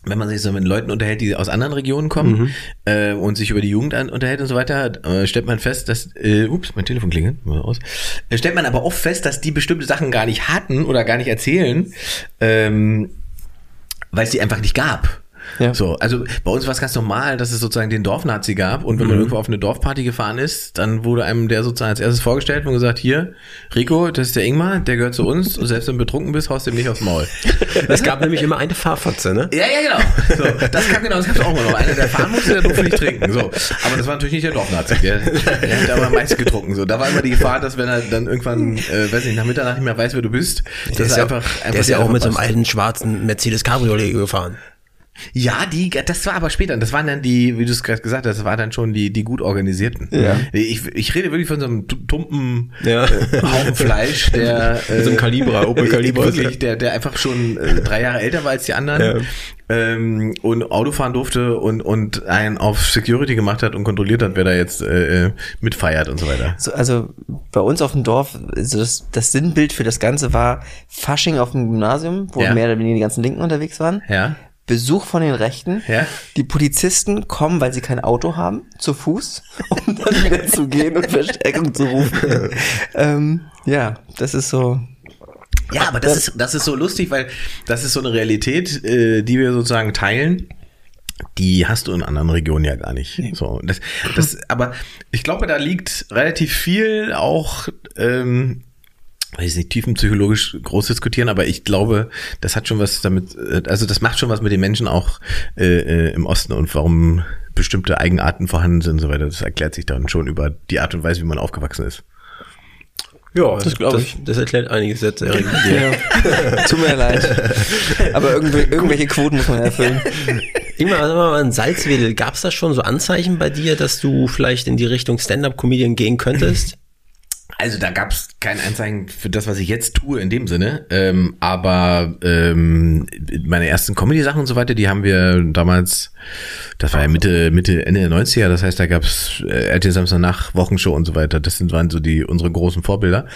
wenn man sich so mit Leuten unterhält, die aus anderen Regionen kommen Mhm. äh, und sich über die Jugend an, unterhält und so weiter, äh, stellt man fest, dass, äh, ups, mein Telefon klingelt, mal aus, äh, stellt man aber oft fest, dass die bestimmte Sachen gar nicht hatten oder gar nicht erzählen, ähm, weil es die einfach nicht gab. Ja. So, also bei uns war es ganz normal, dass es sozusagen den Dorfnazi gab und wenn man irgendwo auf eine Dorfparty gefahren ist, dann wurde einem der sozusagen als erstes vorgestellt und gesagt, hier, Rico, das ist der Ingmar, der gehört zu uns und selbst wenn du betrunken bist, haust du ihm nicht aufs Maul. Es gab nämlich immer eine Fahrfotze, ne? Ja, ja, genau. So, das kam genau, das gab's auch immer noch. Einer, der fahren musste, der durfte nicht trinken. So. Aber das war natürlich nicht der Dorfnazi. Der, der hat aber am meisten getrunken. So. Da war immer die Gefahr, dass wenn er dann irgendwann, äh, weiß nicht, nach Mitternacht nicht mehr weiß, wer du bist, Der dass ist, er ja, einfach, einfach der ist ja auch mit so einem alten schwarzen Mercedes Cabriolet gefahren. Ja, die, das war aber später. Das waren dann die, wie du es gerade gesagt hast, das war dann schon die, die gut organisierten. Ja. Ich, ich rede wirklich von so einem tu- tumpen Ja. äh, Haufen Fleisch, der Mit so einem Calibra, Opel Calibra. wirklich, der, der einfach schon äh, drei Jahre älter war als die anderen. Ähm, und Auto fahren durfte und, und einen auf Security gemacht hat und kontrolliert hat, wer da jetzt äh, äh, mitfeiert und so weiter. So, also bei uns auf dem Dorf, also das, das Sinnbild für das Ganze war Fasching auf dem Gymnasium, wo Ja. mehr oder weniger die ganzen Linken unterwegs waren. Ja. Besuch von den Rechten. Ja. Die Polizisten kommen, weil sie kein Auto haben, zu Fuß, um dann wieder zu gehen und Verstärkung zu rufen. ähm, ja, das ist so. Ja, aber das ist, das ist so lustig, weil das ist so eine Realität, äh, die wir sozusagen teilen. Die hast du in anderen Regionen ja gar nicht. So, das, das, aber ich glaube, da liegt relativ viel auch, ähm, weiß nicht, tiefenpsychologisch groß diskutieren, aber ich glaube, das hat schon was damit, äh, also das macht schon was mit den Menschen auch äh, äh, im Osten und warum bestimmte Eigenarten vorhanden sind und so weiter. Das erklärt sich dann schon über die Art und Weise, wie man aufgewachsen ist. Ja, Das glaub ich. Das erklärt einiges jetzt, Erik. Ja. Tut mir leid. Aber irgendw irgendwelche Quoten muss man erfüllen. Sag mal, in Salzwedel, gab es da schon so Anzeichen bei dir, dass du vielleicht in die Richtung Stand-Up-Comedian gehen könntest? Also da gab es kein Anzeichen für das, was ich jetzt tue in dem Sinne. Ähm, aber ähm, meine ersten Comedy-Sachen und so weiter, die haben wir damals, das war ja Mitte, Mitte, Ende der 90er, das heißt, da gab es äh, RTL Samstag nach Wochenshow und so weiter. Das sind, waren so die unsere großen Vorbilder.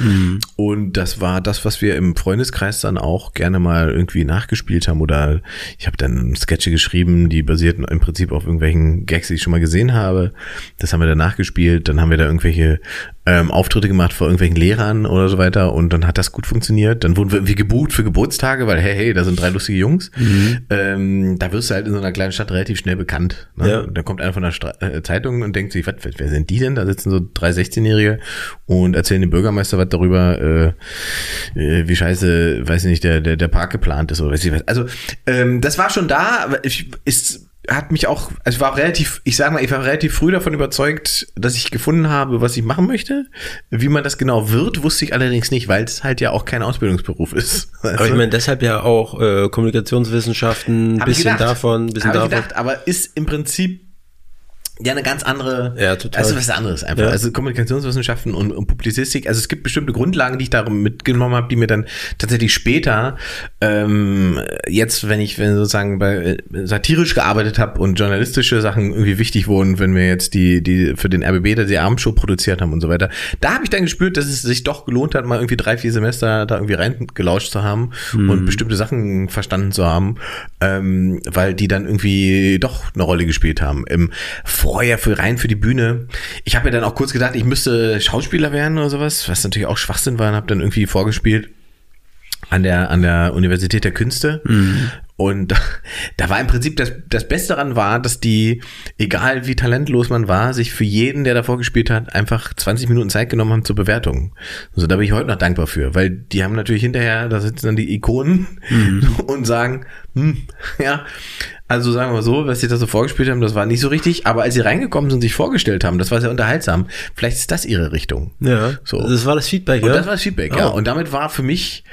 Und das war das, was wir im Freundeskreis dann auch gerne mal irgendwie nachgespielt haben. Oder ich habe dann Sketche geschrieben, die basierten im Prinzip auf irgendwelchen Gags, die ich schon mal gesehen habe. Das haben wir dann nachgespielt. Dann haben wir da irgendwelche ähm, Auftritte gemacht vor irgendwelchen Lehrern oder so weiter und dann hat das gut funktioniert. Dann wurden wir irgendwie gebucht für Geburtstage, weil hey, hey, da sind drei lustige Jungs. Ähm, da wirst du halt in so einer kleinen Stadt relativ schnell bekannt. Ne? Ja. Da kommt einer von der Stra äh, Zeitung und denkt sich, was, wer sind die denn? Da sitzen so drei 16-Jährige und erzählen dem Bürgermeister was darüber, äh, äh, wie scheiße, weiß ich nicht, der, der, der Park geplant ist oder weiß ich was. Also ähm, das war schon da, aber ich, ist hat mich auch, also ich war relativ, ich sag mal, ich war relativ früh davon überzeugt, dass ich gefunden habe, was ich machen möchte. Wie man das genau wird, wusste ich allerdings nicht, weil es halt ja auch kein Ausbildungsberuf ist. Aber ich meine, deshalb ja auch äh, Kommunikationswissenschaften, bisschen gedacht. davon, bisschen davon. gedacht, aber ist im Prinzip ja eine ganz andere, Ja, total. also was anderes einfach. Ja. Also Kommunikationswissenschaften und, und Publizistik, also es gibt bestimmte Grundlagen, die ich da mitgenommen habe, die mir dann tatsächlich später, ähm, jetzt, wenn ich wenn sozusagen bei äh, satirisch gearbeitet habe und journalistische Sachen irgendwie wichtig wurden, wenn wir jetzt die, die für den RBB da die Abendshow produziert haben und so weiter, da habe ich dann gespürt, dass es sich doch gelohnt hat, mal irgendwie drei, vier Semester da irgendwie reingelauscht zu haben und bestimmte Sachen verstanden zu haben, ähm, weil die dann irgendwie doch eine Rolle gespielt haben. Im vorher für rein für die Bühne. Ich habe ja dann auch kurz gedacht, ich müsste Schauspieler werden oder sowas, was natürlich auch Schwachsinn war und habe dann irgendwie vorgespielt an der an der Universität der Künste Und da, war im Prinzip das, das Beste daran war, dass die, egal wie talentlos man war, sich für jeden, der davor gespielt hat, einfach 20 Minuten Zeit genommen haben zur Bewertung. Also da bin ich heute noch dankbar für, weil die haben natürlich hinterher, da sitzen dann die Ikonen und sagen, hm, ja, also sagen wir mal so, was sie da so vorgespielt haben, das war nicht so richtig, aber als sie reingekommen sind und sich vorgestellt haben, das war sehr unterhaltsam. Vielleicht ist das ihre Richtung. Ja, So. das war das Feedback, Und ja? das war das Feedback, ja. Oh. Und damit war für mich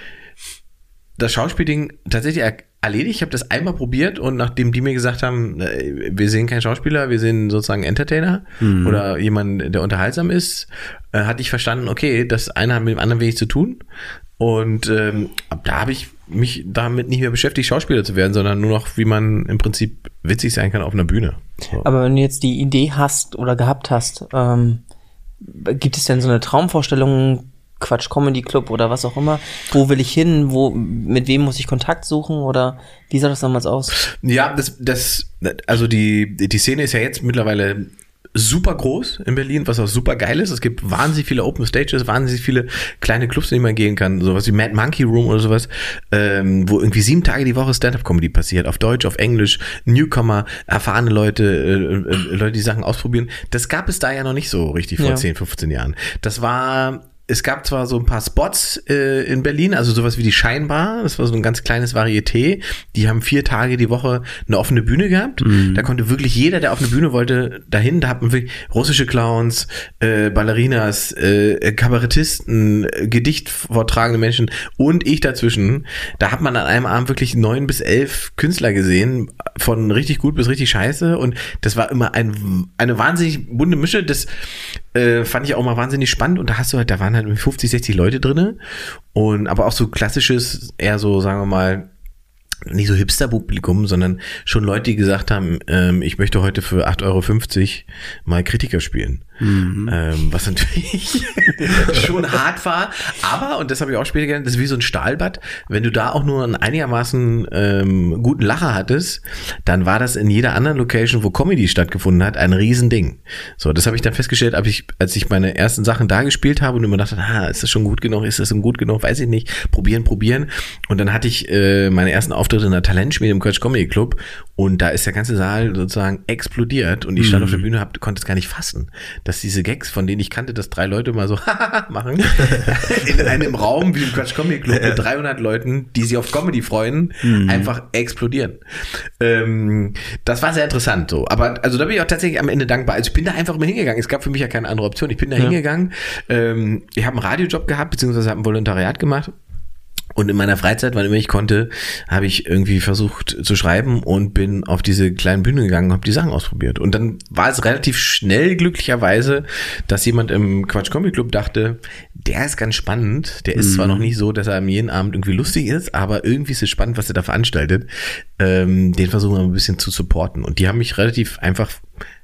das Schauspielding tatsächlich er- erledigt. Ich habe das einmal probiert und nachdem die mir gesagt haben, äh, wir sehen keinen Schauspieler, wir sehen sozusagen Entertainer Mhm. oder jemanden, der unterhaltsam ist, äh, hatte ich verstanden, okay, das eine hat mit dem anderen wenig zu tun. Und ähm, ab da habe ich mich damit nicht mehr beschäftigt, Schauspieler zu werden, sondern nur noch, wie man im Prinzip witzig sein kann auf einer Bühne. So. Aber wenn du jetzt die Idee hast oder gehabt hast, ähm, gibt es denn so eine Traumvorstellung, Quatsch Comedy Club oder was auch immer? Wo will ich hin? Wo, mit wem muss ich Kontakt suchen? Oder wie sah das damals aus? Ja, das, das, also die, die Szene ist ja jetzt mittlerweile super groß in Berlin, was auch super geil ist. Es gibt wahnsinnig viele Open Stages, wahnsinnig viele kleine Clubs, in die man gehen kann. Sowas wie Mad Monkey Room oder sowas, ähm, wo irgendwie sieben Tage die Woche Stand-Up-Comedy passiert. Auf Deutsch, auf Englisch, Newcomer, erfahrene Leute, äh, äh, Leute, die Sachen ausprobieren. Das gab es da ja noch nicht so richtig vor Ja. 10, 15 Jahren. Das war es gab zwar so ein paar Spots äh, in Berlin, also sowas wie die Scheinbar, das war so ein ganz kleines Varieté. Die haben vier Tage die Woche eine offene Bühne gehabt. Da konnte wirklich jeder, der auf eine Bühne wollte, dahin. Da hat man wirklich russische Clowns, äh, Ballerinas, äh, Kabarettisten, äh, Gedicht vortragende Menschen und ich dazwischen. Da hat man an einem Abend wirklich neun bis elf Künstler gesehen, von richtig gut bis richtig scheiße. Und das war immer ein, eine wahnsinnig bunte Mische. Das äh, fand ich auch mal wahnsinnig spannend. Und da hast du halt, da waren halt irgendwie 50, 60 Leute drinne Und aber auch so klassisches, eher so, sagen wir mal, nicht so Hipster-Publikum, sondern schon Leute, die gesagt haben, ähm, ich möchte heute für 8,50 Euro mal Kritiker spielen. Ähm, was natürlich schon hart war. Aber, und das habe ich auch später gelernt, das ist wie so ein Stahlbad. Wenn du da auch nur einen einigermaßen ähm, guten Lacher hattest, dann war das in jeder anderen Location, wo Comedy stattgefunden hat, ein Riesending. So, das habe ich dann festgestellt, als ich, als ich meine ersten Sachen da gespielt habe und immer dachte, ah, ist das schon gut genug, ist das schon gut genug, weiß ich nicht, probieren, probieren. Und dann hatte ich äh, meine ersten Auftritte in der Talentschmiede im Quatsch Comedy Club und da ist der ganze Saal sozusagen explodiert und ich stand auf der Bühne, hab, konnte es gar nicht fassen, dass diese Gags, von denen ich kannte, dass drei Leute mal so machen, in einem Raum wie im Quatsch Comedy Club mit 300 Leuten, die sich auf Comedy freuen, einfach explodieren. Ähm, das war sehr interessant so. Aber also da bin ich auch tatsächlich am Ende dankbar. Also ich bin da einfach immer hingegangen. Es gab für mich ja keine andere Option. Ich bin da hingegangen. Ähm, ich habe einen Radiojob gehabt, beziehungsweise habe ein Volontariat gemacht. Und in meiner Freizeit, wann immer ich konnte, habe ich irgendwie versucht zu schreiben und bin auf diese kleinen Bühnen gegangen und habe die Sachen ausprobiert. Und dann war es relativ schnell glücklicherweise, dass jemand im Quatsch Comedy Club dachte, der ist ganz spannend. Der ist zwar noch nicht so, dass er am jeden Abend irgendwie lustig ist, aber irgendwie ist es spannend, was er da veranstaltet. Ähm, den versuchen wir ein bisschen zu supporten. Und die haben mich relativ einfach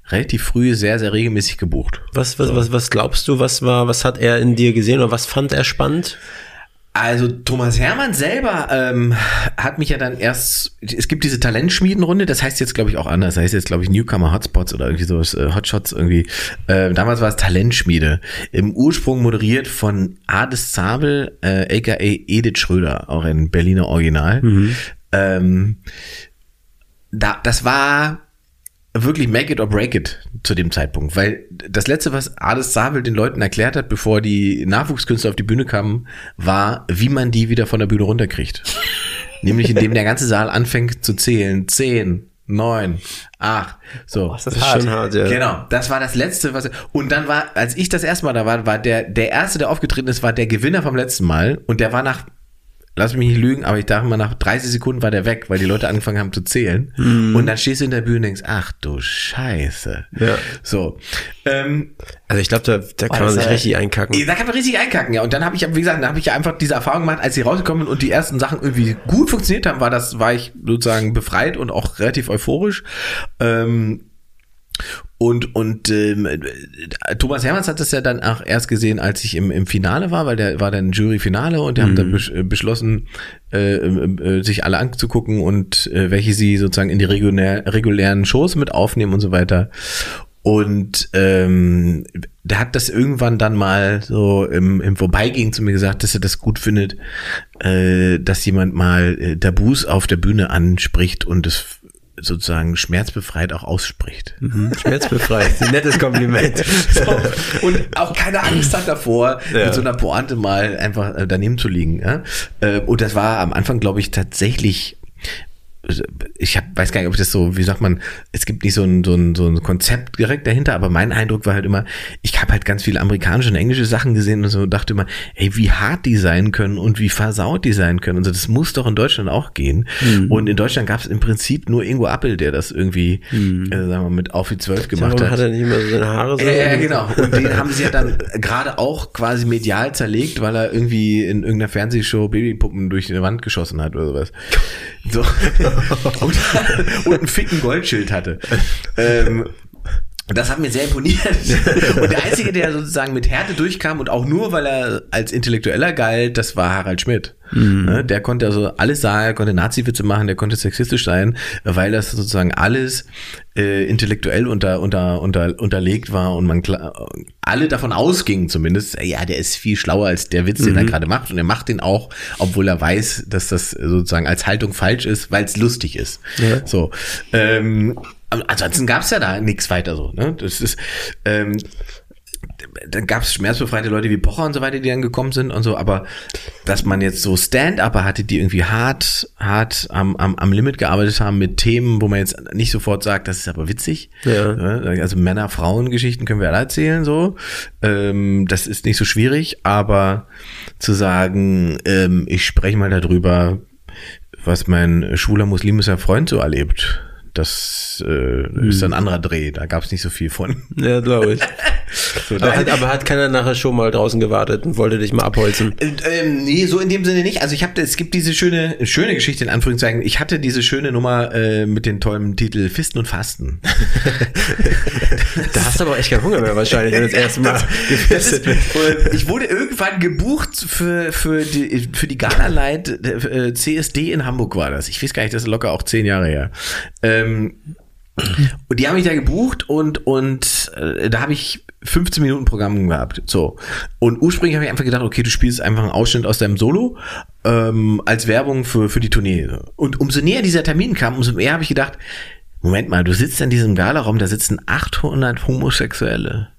relativ früh sehr, sehr regelmäßig gebucht. Was, was, was, was glaubst du, was war, was hat er in dir gesehen oder was fand er spannend? Also Thomas Hermann selber ähm, hat mich ja dann erst, es gibt diese Talentschmiedenrunde, das heißt jetzt glaube ich auch anders, das heißt jetzt glaube ich Newcomer Hotspots oder irgendwie sowas, äh, Hotshots irgendwie. Äh, damals war es Talentschmiede, im Ursprung moderiert von Ades Zabel, äh, aka Edith Schröder, auch ein Berliner Original. Ähm, da, das war wirklich make it or break it zu dem Zeitpunkt, weil das letzte, was Ades Sabel den Leuten erklärt hat, bevor die Nachwuchskünstler auf die Bühne kamen, war, wie man die wieder von der Bühne runterkriegt. Nämlich indem der ganze Saal anfängt zu zählen. Zehn, neun, acht, so. das ist Das ist hart. schon hart, ja. Genau, das war das letzte, was und dann war, als ich das erste Mal da war, war der der erste, der aufgetreten ist, war der Gewinner vom letzten Mal und der war nach Lass mich nicht lügen, aber ich dachte mal, nach 30 Sekunden war der weg, weil die Leute angefangen haben zu zählen. Und dann stehst du in der Bühne und denkst, ach du Scheiße. Ja. So. Ähm, Also ich glaube, da, da kann Oh, man sich richtig einkacken. da kann man richtig einkacken, ja. Und dann habe ich, wie gesagt, dann habe ich ja einfach diese Erfahrung gemacht, als sie rausgekommen sind und die ersten Sachen irgendwie gut funktioniert haben, war das, war ich sozusagen befreit und auch relativ euphorisch. Ähm, und und ähm, äh, Thomas Hermanns hat das ja dann auch erst gesehen, als ich im, im Finale war, weil der war dann Juryfinale und die haben dann besch äh, beschlossen, äh, äh, sich alle anzugucken und äh, welche sie sozusagen in die regulär, regulären Shows mit aufnehmen und so weiter. Und ähm, der hat das irgendwann dann mal so im, im Vorbeigehen zu mir gesagt, dass er das gut findet, äh, dass jemand mal äh, Tabus auf der Bühne anspricht und es sozusagen schmerzbefreit auch ausspricht. Schmerzbefreit. Ein nettes Kompliment. So, und auch keine Angst hat davor, Ja. mit so einer Pointe mal einfach äh, daneben zu liegen. Äh, Und das war am Anfang, glaube ich, tatsächlich ich hab, weiß gar nicht, ob ich das so, wie sagt man, es gibt nicht so ein, so, ein, so ein Konzept direkt dahinter, aber mein Eindruck war halt immer, ich habe halt ganz viele amerikanische und englische Sachen gesehen und so dachte immer, ey, wie hart die sein können und wie versaut die sein können. Und so, das muss doch in Deutschland auch gehen. Und in Deutschland gab es im Prinzip nur Ingo Appel, der das irgendwie, äh, sagen wir mal, mit auf die 12 gemacht hat. hat er nicht immer so seine Haare so? Ja, ja, genau. Und den haben sie ja dann gerade auch quasi medial zerlegt, weil er irgendwie in irgendeiner Fernsehshow Babypuppen durch die Wand geschossen hat oder sowas. So. und, und ein ficken Goldschild hatte. Ähm, das hat mir sehr imponiert. Und der Einzige, der sozusagen mit Härte durchkam und auch nur, weil er als Intellektueller galt, das war Harald Schmidt. Ne, Der konnte also alles sagen, er konnte Nazi-Witze machen, der konnte sexistisch sein, weil das sozusagen alles äh, intellektuell unter, unter, unter, unterlegt war und man klar, alle davon ausgingen zumindest, ja, der ist viel schlauer als der Witz, den er gerade macht und er macht den auch, obwohl er weiß, dass das sozusagen als Haltung falsch ist, weil es lustig ist. So. Ähm, ansonsten gab's ja da nichts weiter so. Ne? Das ist, ähm, dann gab es schmerzbefreite Leute wie Pocher und so weiter, die dann gekommen sind und so, aber dass man jetzt so Stand-Upper hatte, die irgendwie hart, hart am, am, am Limit gearbeitet haben mit Themen, wo man jetzt nicht sofort sagt, das ist aber witzig. Ja. Also Männer-Frauen-Geschichten können wir alle erzählen, so. Ähm, das ist nicht so schwierig, aber zu sagen, ähm, ich spreche mal darüber, was mein schwuler muslimischer Freund so erlebt. Das äh, ist ein anderer Dreh, da gab es nicht so viel von. Ja, glaube ich. aber, hat, aber hat keiner nachher schon mal draußen gewartet und wollte dich mal abholzen? Äh, Ähm, nee, so in dem Sinne nicht. Also ich habe, es gibt diese schöne, schöne Geschichte in Anführungszeichen. Ich hatte diese schöne Nummer äh, mit dem tollen Titel Fisten und Fasten. Da hast du aber echt keinen Hunger mehr wahrscheinlich, wenn du das erste Mal bist. äh, ich wurde irgendwann gebucht für, für die, für die Gala-Light äh, CSD in Hamburg war das. Ich weiß gar nicht, das ist locker auch zehn Jahre her. Ähm, und die haben mich da gebucht und, und äh, da habe ich 15 Minuten Programm gehabt. So. Und ursprünglich habe ich einfach gedacht, okay, du spielst einfach einen Ausschnitt aus deinem Solo ähm, als Werbung für, für die Tournee. Und umso näher dieser Termin kam, umso mehr habe ich gedacht, Moment mal, du sitzt in diesem Galaraum, da sitzen 800 Homosexuelle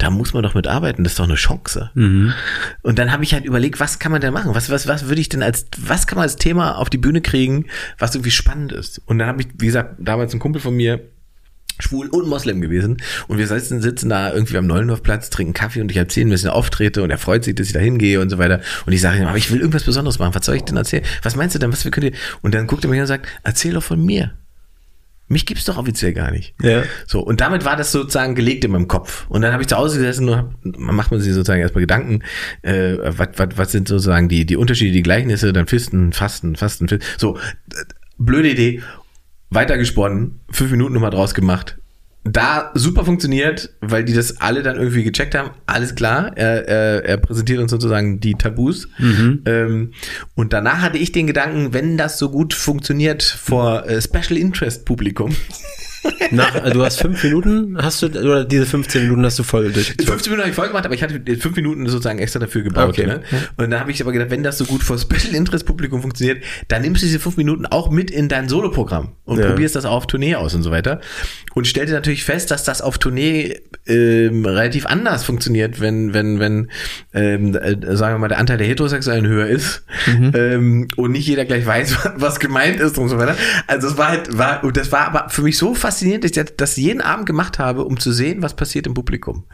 da muss man doch mit arbeiten, das ist doch eine Chance. Und dann habe ich halt überlegt, was kann man denn machen? Was, was, was würde ich denn als, was kann man als Thema auf die Bühne kriegen, was irgendwie spannend ist? Und dann habe ich, wie gesagt, damals ein Kumpel von mir, schwul und Moslem gewesen. Und wir sitzen, sitzen da irgendwie am Neulendorfplatz, trinken Kaffee und ich erzähle ein bisschen auftrete und er freut sich, dass ich da hingehe und so weiter. Und ich sage ihm, aber ich will irgendwas Besonderes machen. Was soll ich denn erzählen? Was meinst du denn? Was wir können Und dann guckt er mich an und sagt, erzähl doch von mir. Mich gibt's doch offiziell gar nicht. Ja. So, und damit war das sozusagen gelegt in meinem Kopf. Und dann habe ich zu Hause gesessen und hab, macht man sich sozusagen erstmal Gedanken, äh, was, was, was sind sozusagen die, die Unterschiede, die Gleichnisse, dann Fisten, Fasten, Fasten, Fisten. So, blöde Idee, weitergesponnen, fünf Minuten nochmal draus gemacht. Da super funktioniert, weil die das alle dann irgendwie gecheckt haben. Alles klar, er, er, er präsentiert uns sozusagen die Tabus. Ähm, und danach hatte ich den Gedanken, wenn das so gut funktioniert vor äh, Special Interest Publikum, Nach, also du hast fünf Minuten, hast du, oder diese 15 Minuten hast du voll durchgezogen? 15 Minuten habe ich voll gemacht, aber ich hatte fünf Minuten sozusagen extra dafür gebaut. Okay. Ne? Und dann habe ich aber gedacht, wenn das so gut vor Special Interest Publikum funktioniert, dann nimmst du diese fünf Minuten auch mit in dein Soloprogramm und Ja. probierst das auch auf Tournee aus und so weiter. Und stellte natürlich fest, dass das auf Tournee ähm, relativ anders funktioniert, wenn, wenn, wenn, ähm, äh, sagen wir mal, der Anteil der Heterosexuellen höher ist ähm, und nicht jeder gleich weiß, was gemeint ist und so weiter. Also es war halt, war, und das war aber für mich so faszinierend, dass ich das jeden Abend gemacht habe, um zu sehen, was passiert im Publikum.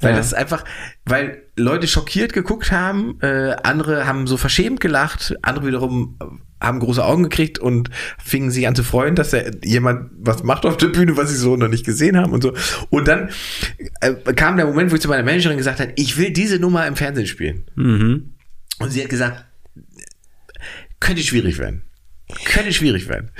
Weil Ja. das ist einfach, weil Leute schockiert geguckt haben, äh, andere haben so verschämt gelacht, andere wiederum haben große Augen gekriegt und fingen sich an zu freuen, dass da jemand was macht auf der Bühne, was sie so noch nicht gesehen haben und so. Und dann äh, kam der Moment, wo ich zu meiner Managerin gesagt habe, ich will diese Nummer im Fernsehen spielen. Und sie hat gesagt, könnte schwierig werden. Könnte schwierig werden.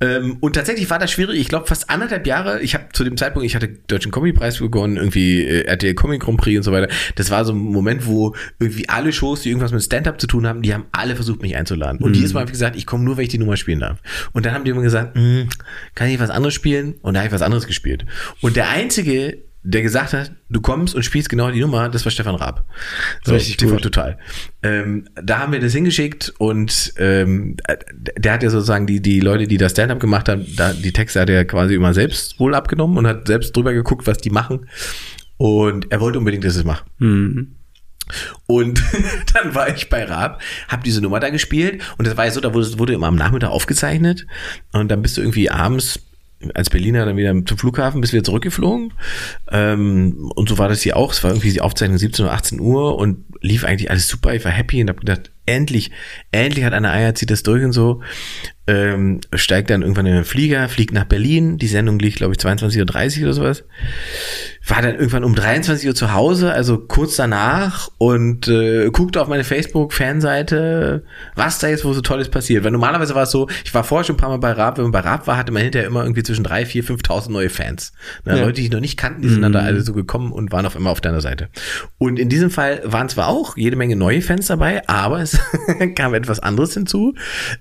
Ähm, und tatsächlich war das schwierig. Ich glaube, fast anderthalb Jahre. Ich habe zu dem Zeitpunkt, ich hatte Deutschen Comedy-Preis begonnen, irgendwie äh, RTL Comic Grand Prix und so weiter. Das war so ein Moment, wo irgendwie alle Shows, die irgendwas mit Stand-up zu tun haben, die haben alle versucht, mich einzuladen. Und jedes Mal habe ich gesagt, ich komme nur, wenn ich die Nummer spielen darf. Und dann haben die immer gesagt, "Hm, kann ich was anderes spielen? Und da habe ich was anderes gespielt. Und der einzige, der gesagt hat, du kommst und spielst genau die Nummer, das war Stefan Raab. So, Richtig TV gut. total. Ähm, da haben wir das hingeschickt und ähm, äh, der hat ja sozusagen die, die Leute, die das Stand-up gemacht haben, da, die Texte hat er quasi immer selbst wohl abgenommen und hat selbst drüber geguckt, was die machen. Und er wollte unbedingt, dass ich es mache. Und dann war ich bei Raab, hab diese Nummer da gespielt und das war ja so, da wurde, wurde immer am Nachmittag aufgezeichnet und dann bist du irgendwie abends als Berliner dann wieder zum Flughafen, bist wieder zurückgeflogen. Ähm, und so war das hier auch, es war irgendwie die Aufzeichnung 17 oder 18 Uhr und lief eigentlich alles super, ich war happy und hab gedacht, endlich, endlich hat eine Eier, zieht das durch und so, ähm, steigt dann irgendwann in den Flieger, fliegt nach Berlin, die Sendung liegt glaube ich 22.30 Uhr oder sowas, war dann irgendwann um 23 Uhr zu Hause, also kurz danach und äh, guckte auf meine Facebook-Fanseite, was da jetzt wo so Tolles passiert. Weil normalerweise war es so, ich war vorher schon ein paar Mal bei Raab, wenn man bei Raab war, hatte man hinterher immer irgendwie zwischen drei, vier, 5.000 neue Fans. Ne, Ja. Leute, die ich noch nicht kannten, die sind dann da alle so gekommen und waren auf einmal auf deiner Seite. Und in diesem Fall waren zwar auch jede Menge neue Fans dabei, aber es kam etwas anderes hinzu.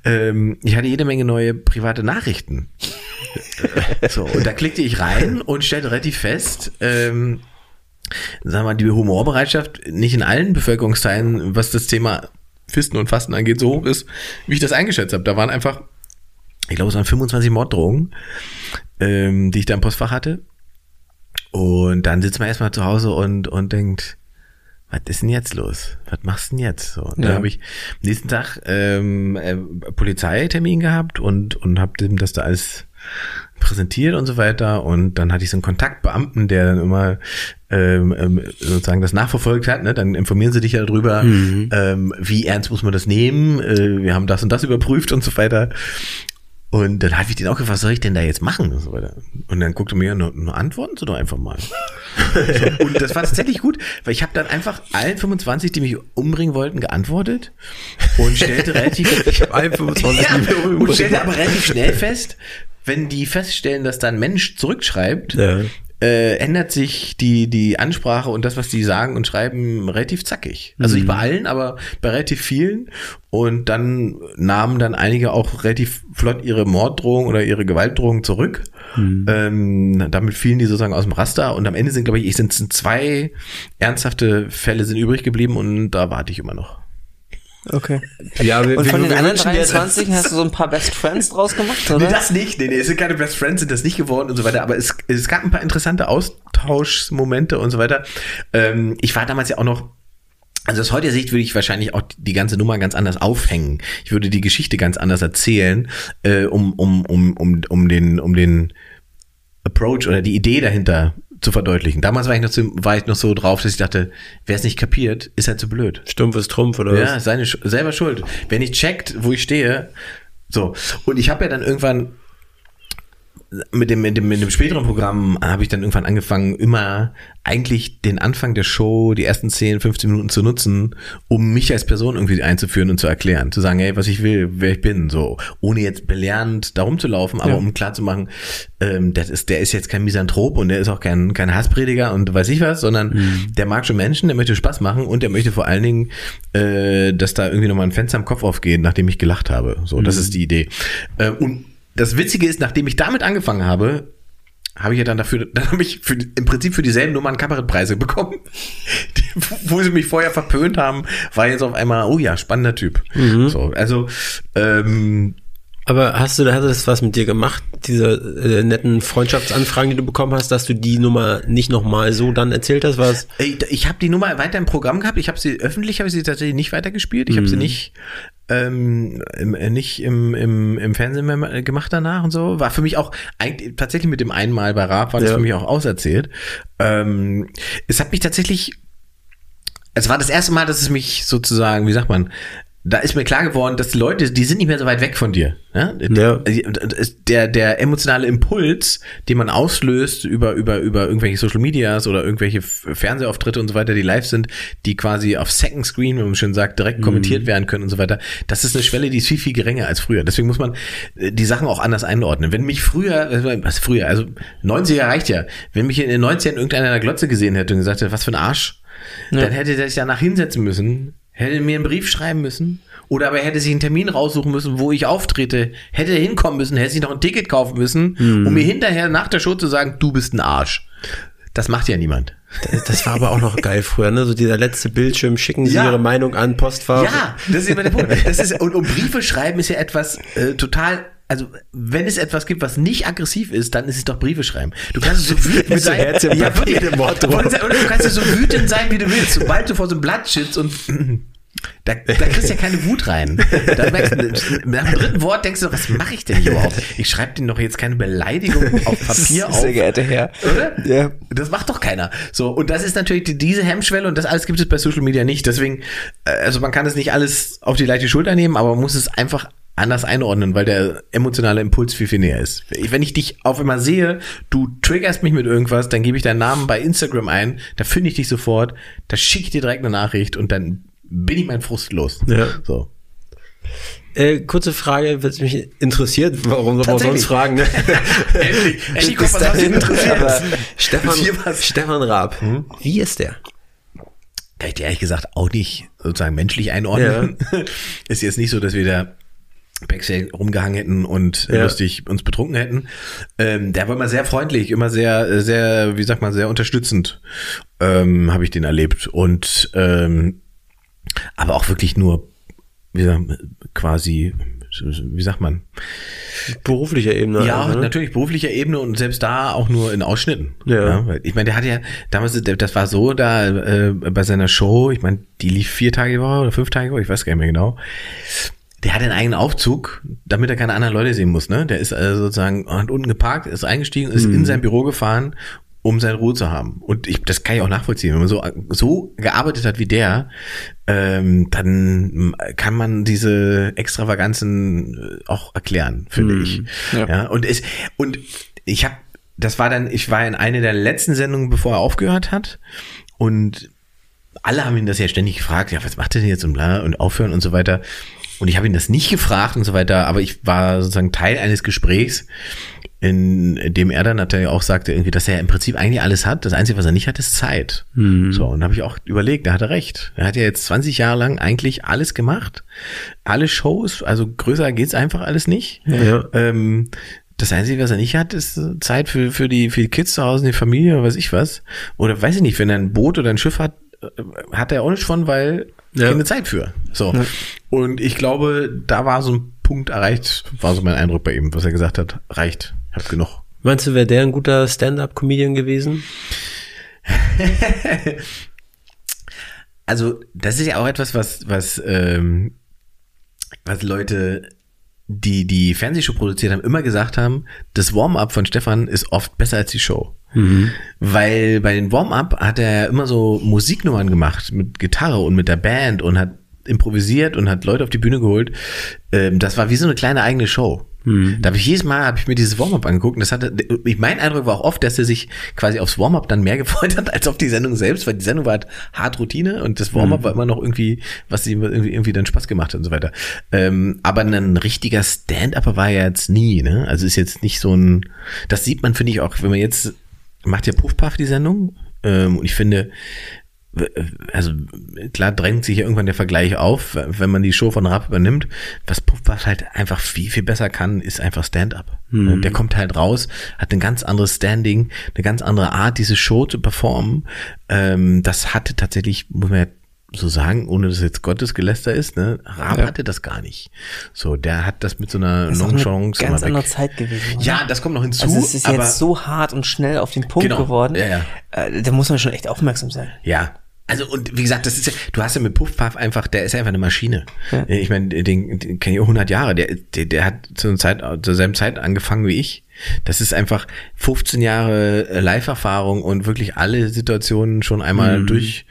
Ähm, ich hatte jede Menge neue private Nachrichten. So, und da klickte ich rein und stellte relativ fest, ähm, sagen wir mal, die Humorbereitschaft nicht in allen Bevölkerungsteilen, was das Thema Fisten und Fasten angeht, so hoch ist, wie ich das eingeschätzt habe. Da waren einfach, ich glaube, es waren 25 Morddrohungen, ähm, die ich da im Postfach hatte. Und dann sitzt man erstmal zu Hause und, und denkt, was ist denn jetzt los? Was machst du denn jetzt? So, und dann Ja. habe ich nächsten Tag ähm, äh, Polizeitermin gehabt und, und habe dem das da alles präsentiert und so weiter. Und dann hatte ich so einen Kontaktbeamten, der dann immer ähm, ähm, sozusagen das nachverfolgt hat. Ne? Dann informieren sie dich ja darüber, ähm, wie ernst muss man das nehmen. Äh, wir haben das und das überprüft und so weiter. Und dann habe ich den auch gefragt, was soll ich denn da jetzt machen? Und, so weiter. und dann guckte mir, nur, nur antworten Sie doch einfach mal. so, und das war tatsächlich gut, weil ich habe dann einfach allen 25, die mich umbringen wollten, geantwortet und stellte relativ, Ich habe allen 25 ja, die und stellte aber relativ schnell fest, wenn die feststellen, dass da ein Mensch zurückschreibt, Ja. Äh, ändert sich die, die Ansprache und das, was die sagen und schreiben, relativ zackig. Also nicht bei allen, aber bei relativ vielen. Und dann nahmen dann einige auch relativ flott ihre Morddrohung oder ihre Gewaltdrohung zurück. Ähm, damit fielen die sozusagen aus dem Raster. Und am Ende sind, glaube ich, sind sind zwei ernsthafte Fälle sind übrig geblieben und da warte ich immer noch. Okay. Ja, wir, Und von wir, den anderen wünschen dir- 23 hast du so ein paar Best Friends draus gemacht, oder? Nee, das nicht. Nee, nee, es sind keine Best Friends, sind das nicht geworden und so weiter. Aber es, es gab ein paar interessante Austauschmomente und so weiter. Ähm, ich war damals ja auch noch also aus heutiger Sicht würde ich wahrscheinlich auch die ganze Nummer ganz anders aufhängen. Ich würde die Geschichte ganz anders erzählen, äh, um, um, um, um, um den, um den Approach oder die Idee dahinter zu verdeutlichen. Damals war ich noch, so, war ich noch so drauf, dass ich dachte, wer es nicht kapiert, ist halt zu blöd. Stumpf ist Trumpf oder Ja, was? seine Sch- selber schuld. Wer nicht checkt, wo ich stehe, so. Und ich habe ja dann irgendwann mit dem, mit dem, mit dem späteren Programm habe ich dann irgendwann angefangen, immer eigentlich den Anfang der Show, die ersten 10, 15 Minuten zu nutzen, um mich als Person irgendwie einzuführen und zu erklären. Zu sagen, hey, was ich will, wer ich bin, so. Ohne jetzt belehrend da rumzulaufen, aber um klar zu machen, ähm, das ist, der ist jetzt kein Misanthrop und der ist auch kein, kein Hassprediger und weiß ich was, sondern der mag schon Menschen, der möchte Spaß machen und der möchte vor allen Dingen, äh, dass da irgendwie nochmal ein Fenster am Kopf aufgeht, nachdem ich gelacht habe. So, das ist die Idee. Äh, und das Witzige ist, nachdem ich damit angefangen habe, habe ich ja dann dafür, dann habe ich für, im Prinzip für dieselben Nummern Kabarettpreise bekommen, die, wo sie mich vorher verpönt haben, war jetzt auf einmal, oh ja, spannender Typ. So, also ähm, Aber hast du, hat das was mit dir gemacht, diese äh, netten Freundschaftsanfragen, die du bekommen hast, dass du die Nummer nicht nochmal so dann erzählt hast, was? Ich, ich habe die Nummer weiter im Programm gehabt. Ich habe sie öffentlich, habe ich sie tatsächlich nicht weitergespielt. Ich habe sie nicht ähm, äh, nicht im, im, im Fernsehen mehr äh, gemacht danach und so. War für mich auch eigentlich tatsächlich mit dem einmal bei Raab war das Ja. für mich auch auserzählt. Ähm, es hat mich tatsächlich es war das erste Mal, dass es mich sozusagen, wie sagt man, da ist mir klar geworden, dass die Leute, die sind nicht mehr so weit weg von dir. Ja? Ja. Der, der emotionale Impuls, den man auslöst über, über, über irgendwelche Social Medias oder irgendwelche Fernsehauftritte und so weiter, die live sind, die quasi auf Second Screen, wie man schön sagt, direkt kommentiert werden können und so weiter, das ist eine Schwelle, die ist viel, viel geringer als früher. Deswegen muss man äh, die Sachen auch anders einordnen. Wenn mich früher, was früher, also 90er reicht ja, wenn mich in den 90ern irgendeiner in der Glotze gesehen hätte und gesagt hätte, was für ein Arsch, dann hätte der sich danach hinsetzen müssen, hätte mir einen Brief schreiben müssen oder aber er hätte sich einen Termin raussuchen müssen, wo ich auftrete, hätte er hinkommen müssen, hätte sich noch ein Ticket kaufen müssen, um mir hinterher nach der Show zu sagen, du bist ein Arsch. Das macht ja niemand. Das war aber auch noch geil früher, ne? So dieser letzte Bildschirm, schicken Sie Ja. Ihre Meinung an, Postfach. Ja, das ist immer der Punkt. Das ist, und, und Briefe schreiben ist ja etwas äh, total. Also, wenn es etwas gibt, was nicht aggressiv ist, dann ist es doch Briefe schreiben. Du kannst so wütend sein. Papier, wirklich. Und du kannst so wütend sein, wie du willst. Sobald du vor so einem Blatt sitzt und da, da kriegst du ja keine Wut rein. Da merkst du, nach dem dritten Wort denkst du, was mache ich denn hier überhaupt? Ich schreibe dir doch jetzt keine Beleidigung auf Papier auf. Sehr geehrter Herr. Oder? Ja. Das macht doch keiner. So, und das ist natürlich die, diese Hemmschwelle und das alles gibt es bei Social Media nicht. Deswegen, äh, also man kann es nicht alles auf die leichte Schulter nehmen, aber man muss es einfach anders einordnen, weil der emotionale Impuls viel, viel näher ist. Wenn ich dich auf einmal sehe, du triggerst mich mit irgendwas, dann gebe ich deinen Namen bei Instagram ein, da finde ich dich sofort, da schicke ich dir direkt eine Nachricht und dann bin ich mein Frust los. Ja. So. Äh, kurze Frage, was mich interessiert, warum soll man sonst fragen? Ne? Endlich, endlich kommt was, interessiert. Stefan. Stefan Raab, wie ist der? kann ich dir ehrlich gesagt auch nicht sozusagen menschlich einordnen. Ist jetzt nicht so, dass wir da Backstage rumgehangen hätten und Ja. lustig uns betrunken hätten. Ähm, der war immer sehr freundlich, immer sehr, sehr, wie sagt man, sehr unterstützend, ähm, habe ich den erlebt. Und ähm, aber auch wirklich nur, wie sagt man, quasi, wie sagt man, Beruflicher Ebene. ja, also, ne? natürlich beruflicher Ebene und selbst da auch nur in Ausschnitten. Ja. weil ich meine, der hat ja damals, das war so, da äh, bei seiner Show, ich meine, die lief vier Tage die Woche oder fünf Tage die Woche, ich weiß gar nicht mehr genau. Der hat einen eigenen Aufzug, damit er keine anderen Leute sehen muss. Ne, der ist also sozusagen hat unten geparkt, ist eingestiegen, ist in sein Büro gefahren, um seine Ruhe zu haben. Und ich, das kann ich auch nachvollziehen. Wenn man so so gearbeitet hat wie der, ähm, dann kann man diese Extravaganzen äh, auch erklären, finde ich. Ja. Ja, und es und ich habe das war dann ich war in einer der letzten Sendungen, bevor er aufgehört hat und alle haben ihn das ja ständig gefragt, ja, was macht er denn jetzt und bla und aufhören und so weiter. Und ich habe ihn das nicht gefragt und so weiter, aber ich war sozusagen Teil eines Gesprächs, in dem er dann natürlich auch sagte, irgendwie, dass er im Prinzip eigentlich alles hat. Das Einzige, was er nicht hat, ist Zeit. So, und da habe ich auch überlegt, da hat er recht. Er hat ja jetzt 20 Jahre lang eigentlich alles gemacht. Alle Shows, also größer geht's einfach alles nicht. Ja. Ähm, das Einzige, was er nicht hat, ist äh, Zeit für, für, die, für die Kids zu Hause, die Familie oder weiß ich was. Oder weiß ich nicht, wenn er ein Boot oder ein Schiff hat, äh, hat er auch nicht von, weil Ja. keine Zeit für. So. Und ich glaube, da war so ein Punkt erreicht, war so mein Eindruck bei ihm, was er gesagt hat, reicht, ich hab genug. Meinst du, wäre der ein guter Stand-up-Comedian gewesen? Also, das ist ja auch etwas, was, was, ähm, was Leute, die die Fernsehshow produziert haben, immer gesagt haben, das Warm-up von Stefan ist oft besser als die Show. Weil bei den Warm-up hat er immer so Musiknummern gemacht mit Gitarre und mit der Band und hat improvisiert und hat Leute auf die Bühne geholt. Ähm, das war wie so eine kleine eigene Show. Da habe ich jedes Mal habe ich mir dieses Warm-up angeguckt und das hatte ich mein Eindruck war auch oft, dass er sich quasi aufs Warm-up dann mehr gefreut hat als auf die Sendung selbst, weil die Sendung war halt hart Routine und das Warm-up war immer noch irgendwie, was ihm irgendwie, irgendwie dann Spaß gemacht hat und so weiter. Ähm, aber ein richtiger Stand-Upper war er jetzt nie, ne? Also ist jetzt nicht so ein, das sieht man finde ich auch, wenn man jetzt macht ja Puffpuff die Sendung ähm, und ich finde also klar drängt sich ja irgendwann der Vergleich auf, wenn man die Show von Rapp übernimmt. Was Puffpuff halt einfach viel, viel besser kann, ist einfach Stand-up. Der kommt halt raus, hat ein ganz anderes Standing, eine ganz andere Art, diese Show zu performen. Ähm, das hatte tatsächlich, muss man ja so sagen, ohne dass jetzt Gottesgeläster ist, ne, Raab hatte das gar nicht. So, der hat das mit so einer Das auch eine Nonchalance ganz weg. andere Zeit gewesen. oder? Ja, das kommt noch hinzu. Also es ist jetzt so hart und schnell auf den Punkt Genau. geworden. Ja, ja. Äh, da muss man schon echt aufmerksam sein. Ja. Also und wie gesagt, das ist ja, du hast ja mit Puff Puff einfach, der ist ja einfach eine Maschine. Ich meine, den, den kenne ich auch 100 Jahre, der, der, der hat zur Zeit, zur selben Zeit angefangen wie ich. Das ist einfach 15 Jahre Live-Erfahrung und wirklich alle Situationen schon einmal durch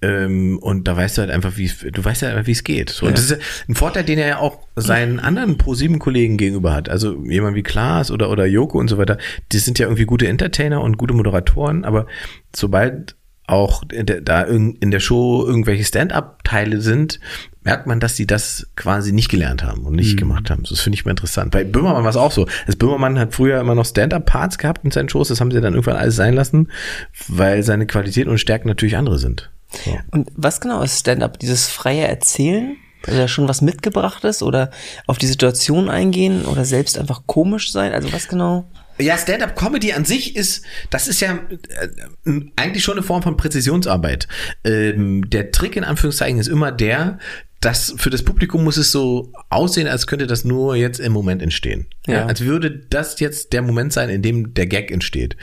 Ähm, und da weißt du halt einfach, wie du weißt ja einfach, wie es geht. So, Und das ist ja ein Vorteil, den er ja auch seinen anderen Pro-7-Kollegen gegenüber hat. Also jemand wie Klaas oder, oder Joko und so weiter, die sind ja irgendwie gute Entertainer und gute Moderatoren, aber sobald auch da in der Show irgendwelche Stand-up-Teile sind, merkt man, dass die das quasi nicht gelernt haben und nicht mhm. gemacht haben. Das finde ich mal interessant. Bei Böhmermann war es auch so. Das Böhmermann hat früher immer noch Stand-up-Parts gehabt in seinen Shows, das haben sie dann irgendwann alles sein lassen, weil seine Qualitäten und Stärken natürlich andere sind. So. Und was genau ist Stand-up? Dieses freie Erzählen? Oder schon was mitgebrachtes oder auf die Situation eingehen oder selbst einfach komisch sein? Also was genau? Ja, Stand-up-Comedy an sich ist, das ist ja äh, eigentlich schon eine Form von Präzisionsarbeit. Ähm, der Trick in Anführungszeichen ist immer der, dass für das Publikum muss es so aussehen, als könnte das nur jetzt im Moment entstehen. Ja. ja als würde das jetzt der Moment sein, in dem der Gag entsteht.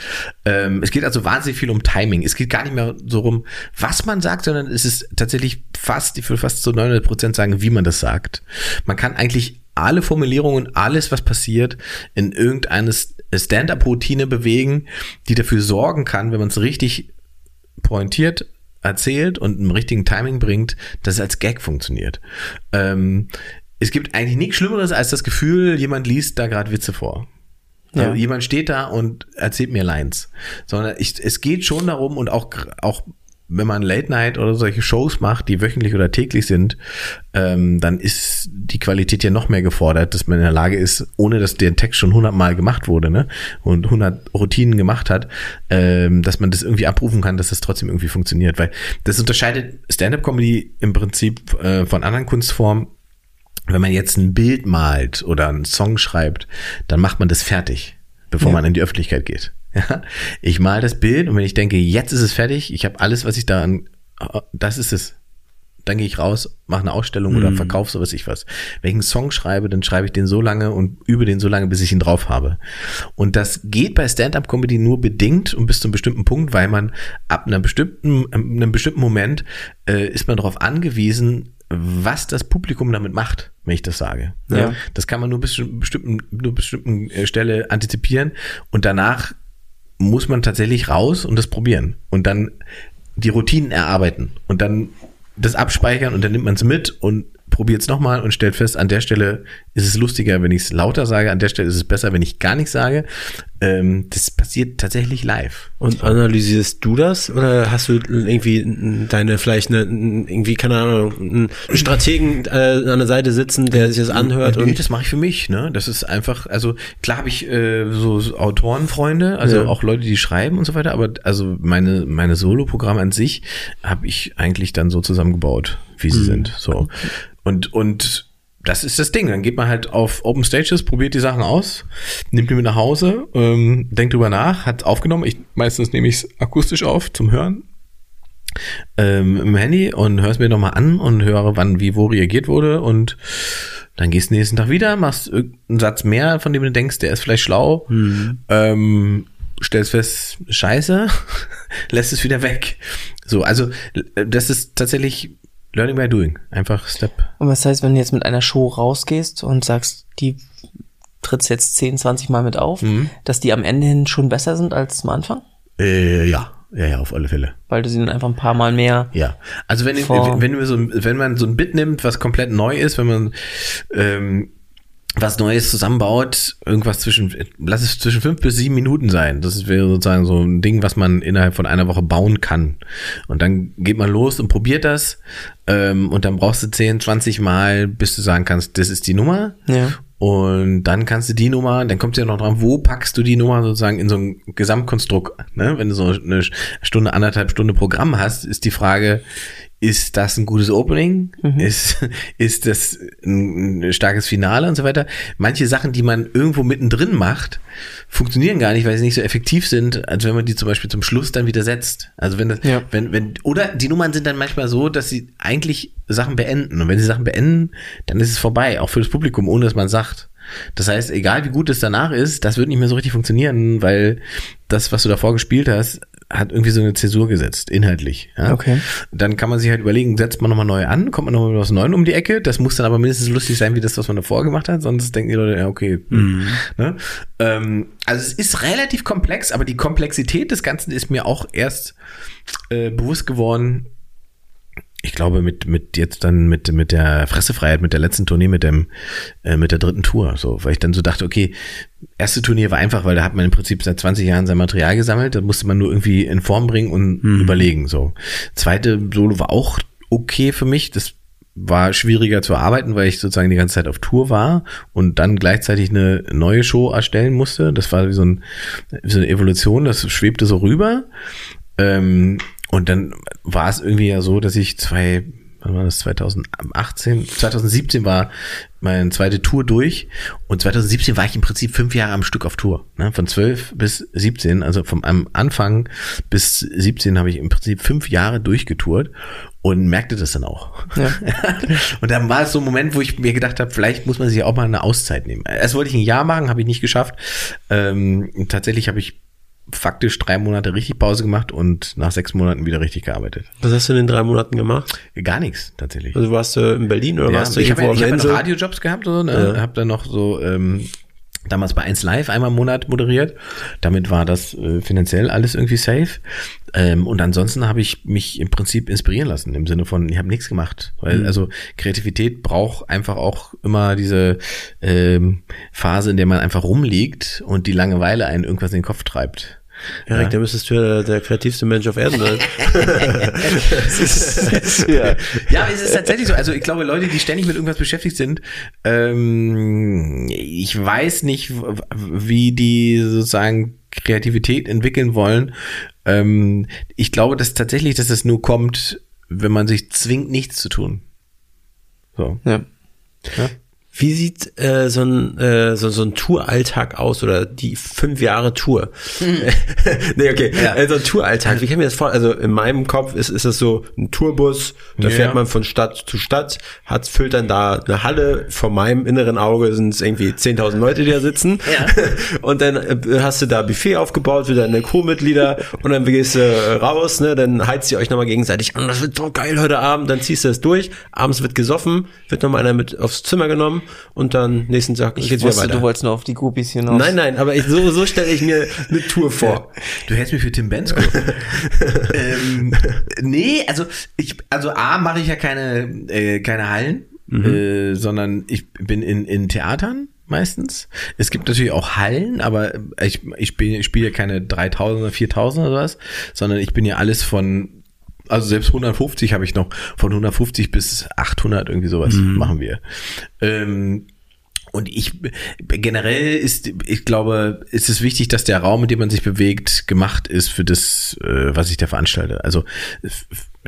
Ähm, es geht also wahnsinnig viel um Timing. Es geht gar nicht mehr so rum, was man sagt, sondern es ist tatsächlich fast, ich würde fast zu 900 Prozent sagen, wie man das sagt. Man kann eigentlich alle Formulierungen, alles, was passiert, in irgendeine Stand-up-Routine bewegen, die dafür sorgen kann, wenn man es richtig pointiert erzählt und im richtigen Timing bringt, dass es als Gag funktioniert. Ähm, es gibt eigentlich nichts Schlimmeres als das Gefühl, jemand liest da gerade Witze vor. Ja. Also jemand steht da und erzählt mir Lines. Sondern ich, es geht schon darum und auch, auch wenn man Late Night oder solche Shows macht, die wöchentlich oder täglich sind, ähm, dann ist die Qualität ja noch mehr gefordert, dass man in der Lage ist, ohne dass der Text schon hundertmal gemacht wurde ne, und hundert Routinen gemacht hat, ähm, dass man das irgendwie abrufen kann, dass das trotzdem irgendwie funktioniert. Weil das unterscheidet Stand-up-Comedy im Prinzip äh, von anderen Kunstformen. Wenn man jetzt ein Bild malt oder einen Song schreibt, dann macht man das fertig, bevor ja. man in die Öffentlichkeit geht. Ja, ich mal das Bild und wenn ich denke, jetzt ist es fertig, ich habe alles, was ich da an, das ist es. Dann gehe ich raus, mache eine Ausstellung oder mhm. verkaufe so was ich was. Wenn ich einen Song schreibe, dann schreibe ich den so lange und übe den so lange, bis ich ihn drauf habe. Und das geht bei Stand-up-Comedy nur bedingt und bis zu einem bestimmten Punkt, weil man ab einer bestimmten, einem bestimmten Moment äh, ist man darauf angewiesen, was das Publikum damit macht, wenn ich das sage. Ja. Das kann man nur bis zu bestimmten, nur bestimmten äh, Stelle antizipieren und danach muss man tatsächlich raus und das probieren und dann die Routinen erarbeiten und dann das abspeichern und dann nimmt man es mit und probiert es nochmal und stellt fest, an der Stelle ist es lustiger, wenn ich es lauter sage, an der Stelle ist es besser, wenn ich gar nichts sage. Ähm, das passiert tatsächlich live. Und analysierst du das oder hast du irgendwie deine vielleicht eine irgendwie keine Ahnung einen Strategen äh, an der Seite sitzen, der sich das anhört? Nee, und das mache ich für mich. Ne, das ist einfach also klar habe ich äh, so Autorenfreunde, also ja. auch Leute, die schreiben und so weiter. Aber also meine meine Solo-Programme an sich habe ich eigentlich dann so zusammengebaut, wie sie mhm. sind. So und und das ist das Ding. Dann geht man halt auf Open Stages, probiert die Sachen aus, nimmt die mit nach Hause, ähm, denkt drüber nach, hat aufgenommen. Ich meistens nehme ich es akustisch auf zum Hören ähm, im Handy und höre es mir nochmal an und höre, wann wie wo reagiert wurde und dann gehst du nächsten Tag wieder, machst irgendeinen Satz mehr, von dem du denkst, der ist vielleicht schlau, mhm. ähm, stellst fest, scheiße, lässt es wieder weg. So, also das ist tatsächlich Learning by doing. Einfach Step. Und was heißt, wenn du jetzt mit einer Show rausgehst und sagst, die trittst jetzt 10, 20 Mal mit auf, mhm. dass die am Ende hin schon besser sind als am Anfang? Äh, ja. Ja, ja, auf alle Fälle. Weil du sie dann einfach ein paar Mal mehr. Ja. Also wenn, wenn, wenn, wir so, wenn man so ein Bit nimmt, was komplett neu ist, wenn man ähm, was Neues zusammenbaut, irgendwas zwischen, lass es zwischen fünf bis sieben Minuten sein. Das wäre sozusagen so ein Ding, was man innerhalb von einer Woche bauen kann. Und dann geht man los und probiert das. Ähm, und dann brauchst du 10, 20 Mal, bis du sagen kannst, das ist die Nummer. Ja. Und dann kannst du die Nummer, dann kommt ja noch dran, wo packst du die Nummer sozusagen in so ein Gesamtkonstrukt. Ne? Wenn du so eine Stunde, anderthalb Stunde Programm hast, ist die Frage, ist das ein gutes Opening? Mhm. Ist, ist das ein starkes Finale und so weiter? Manche Sachen, die man irgendwo mittendrin macht, funktionieren gar nicht, weil sie nicht so effektiv sind, als wenn man die zum Beispiel zum Schluss dann wieder setzt. Also wenn das, ja. wenn, wenn, oder die Nummern sind dann manchmal so, dass sie eigentlich Sachen beenden. Und wenn sie Sachen beenden, dann ist es vorbei, auch für das Publikum, ohne dass man sagt. Das heißt, egal wie gut es danach ist, das wird nicht mehr so richtig funktionieren, weil das, was du davor gespielt hast, hat irgendwie so eine Zäsur gesetzt, inhaltlich. Ja? Okay. Dann kann man sich halt überlegen, setzt man nochmal neu an, kommt man nochmal was Neues um die Ecke. Das muss dann aber mindestens lustig sein, wie das, was man davor gemacht hat, sonst denken die Leute, ja, okay. Mhm. Ne? Ähm, also es ist relativ komplex, aber die Komplexität des Ganzen ist mir auch erst äh, bewusst geworden, ich glaube, mit, mit jetzt dann mit, mit der Fressefreiheit, mit der letzten Tournee, mit dem, äh, mit der dritten Tour, so, weil ich dann so dachte, okay, erste Turnier war einfach, weil da hat man im Prinzip seit 20 Jahren sein Material gesammelt, da musste man nur irgendwie in Form bringen und Mhm. überlegen, so. Zweite Solo war auch okay für mich, das war schwieriger zu arbeiten, weil ich sozusagen die ganze Zeit auf Tour war und dann gleichzeitig eine neue Show erstellen musste. Das war wie so, ein, wie so eine Evolution, das schwebte so rüber. Ähm, und dann war es irgendwie ja so, dass ich zwei, wann war das, 2018, 2017 war meine zweite Tour durch und 2017 war ich im Prinzip fünf Jahre am Stück auf Tour. Ne? Von 12 bis 17, also vom am Anfang bis 17 habe ich im Prinzip fünf Jahre durchgetourt und merkte das dann auch. Ja. und dann war es so ein Moment, wo ich mir gedacht habe, vielleicht muss man sich auch mal eine Auszeit nehmen. Erst wollte ich ein Jahr machen, habe ich nicht geschafft. Ähm, tatsächlich habe ich faktisch drei Monate richtig Pause gemacht und nach sechs Monaten wieder richtig gearbeitet. Was hast du in den drei Monaten gemacht? Gar nichts tatsächlich. Also warst du in Berlin oder Ja, warst du ich habe irgendwo ja, auf ich hab Insel? Radiojobs gehabt, so, ne? Ja. habe dann noch so ähm, damals bei 1 Live einmal im Monat moderiert. Damit war das äh, finanziell alles irgendwie safe. Ähm, und ansonsten habe ich mich im Prinzip inspirieren lassen, im Sinne von, ich habe nichts gemacht. Weil Mhm. also Kreativität braucht einfach auch immer diese ähm, Phase, in der man einfach rumliegt und die Langeweile einen irgendwas in den Kopf treibt. Erik, da müsstest du ja der kreativste Mensch auf Erden sein. ja. Ja, es ist tatsächlich so. Also ich glaube, Leute, die ständig mit irgendwas beschäftigt sind, ähm, ich weiß nicht, wie die sozusagen Kreativität entwickeln wollen. Ähm, ich glaube, dass tatsächlich, dass es nur kommt, wenn man sich zwingt, nichts zu tun. So. Ja. Wie sieht äh, so ein äh, so, so ein Touralltag aus oder die fünf Jahre Tour? nee, okay. Ja. So ein Touralltag. Wie kann ich mir das vor? Also in meinem Kopf ist ist es so ein Tourbus. Da Ja. fährt man von Stadt zu Stadt, hat füllt dann da eine Halle. Vor meinem inneren Auge sind es irgendwie 10.000 Leute, die da sitzen. Ja. Und dann äh, hast du da Buffet aufgebaut für deine Crewmitglieder und dann gehst du äh, raus, ne? Dann heizt ihr euch nochmal gegenseitig an. Das wird so geil heute Abend. Dann ziehst du es durch. Abends wird gesoffen, wird nochmal einer mit aufs Zimmer genommen und dann nächsten Tag Ich geht's wieder wusste, weiter. du wolltest nur auf die Groupies hinaus. Nein, nein, aber ich, so, so stelle ich mir eine Tour vor. Du hältst mich für Tim Bensko. ähm, nee, also ich, also A mache ich ja keine, äh, keine Hallen, äh, sondern ich bin in, in Theatern meistens. Es gibt natürlich auch Hallen, aber ich, ich spiele ich spiele ja keine 3000 oder 4000 oder was, sondern ich bin ja alles von also selbst 150 habe ich noch, von 150 bis 800 irgendwie sowas machen wir. Ähm, und ich generell ist, ich glaube, ist es wichtig, dass der Raum, in dem man sich bewegt, gemacht ist für das, äh, was ich da veranstalte. Also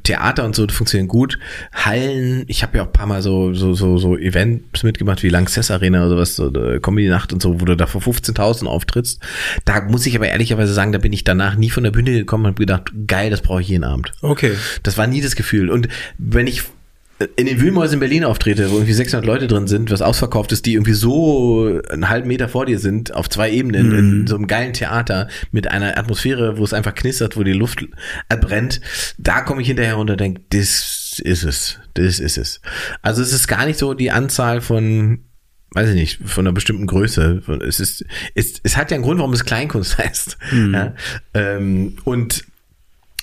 Theater und so funktionieren gut. Hallen, ich habe ja auch ein paar Mal so so so so Events mitgemacht wie Lanxess Arena oder sowas, so äh, Comedy Nacht und so, wo du da vor 15.000 auftrittst. Da muss ich aber ehrlicherweise sagen, da bin ich danach nie von der Bühne gekommen und habe gedacht, geil, das brauche ich jeden Abend. Okay. Das war nie das Gefühl. Und wenn ich in den Wühlmäusen in Berlin auftrete, wo irgendwie 600 Leute drin sind, was ausverkauft ist, die irgendwie so einen halben Meter vor dir sind, auf zwei Ebenen, in so einem geilen Theater, mit einer Atmosphäre, wo es einfach knistert, wo die Luft brennt, da komme ich hinterher runter und denke, das ist es, das ist es. Also es ist gar nicht so die Anzahl von weiß ich nicht, von einer bestimmten Größe. Es ist, es, es hat ja einen Grund, warum es Kleinkunst heißt. Ja? Ähm, und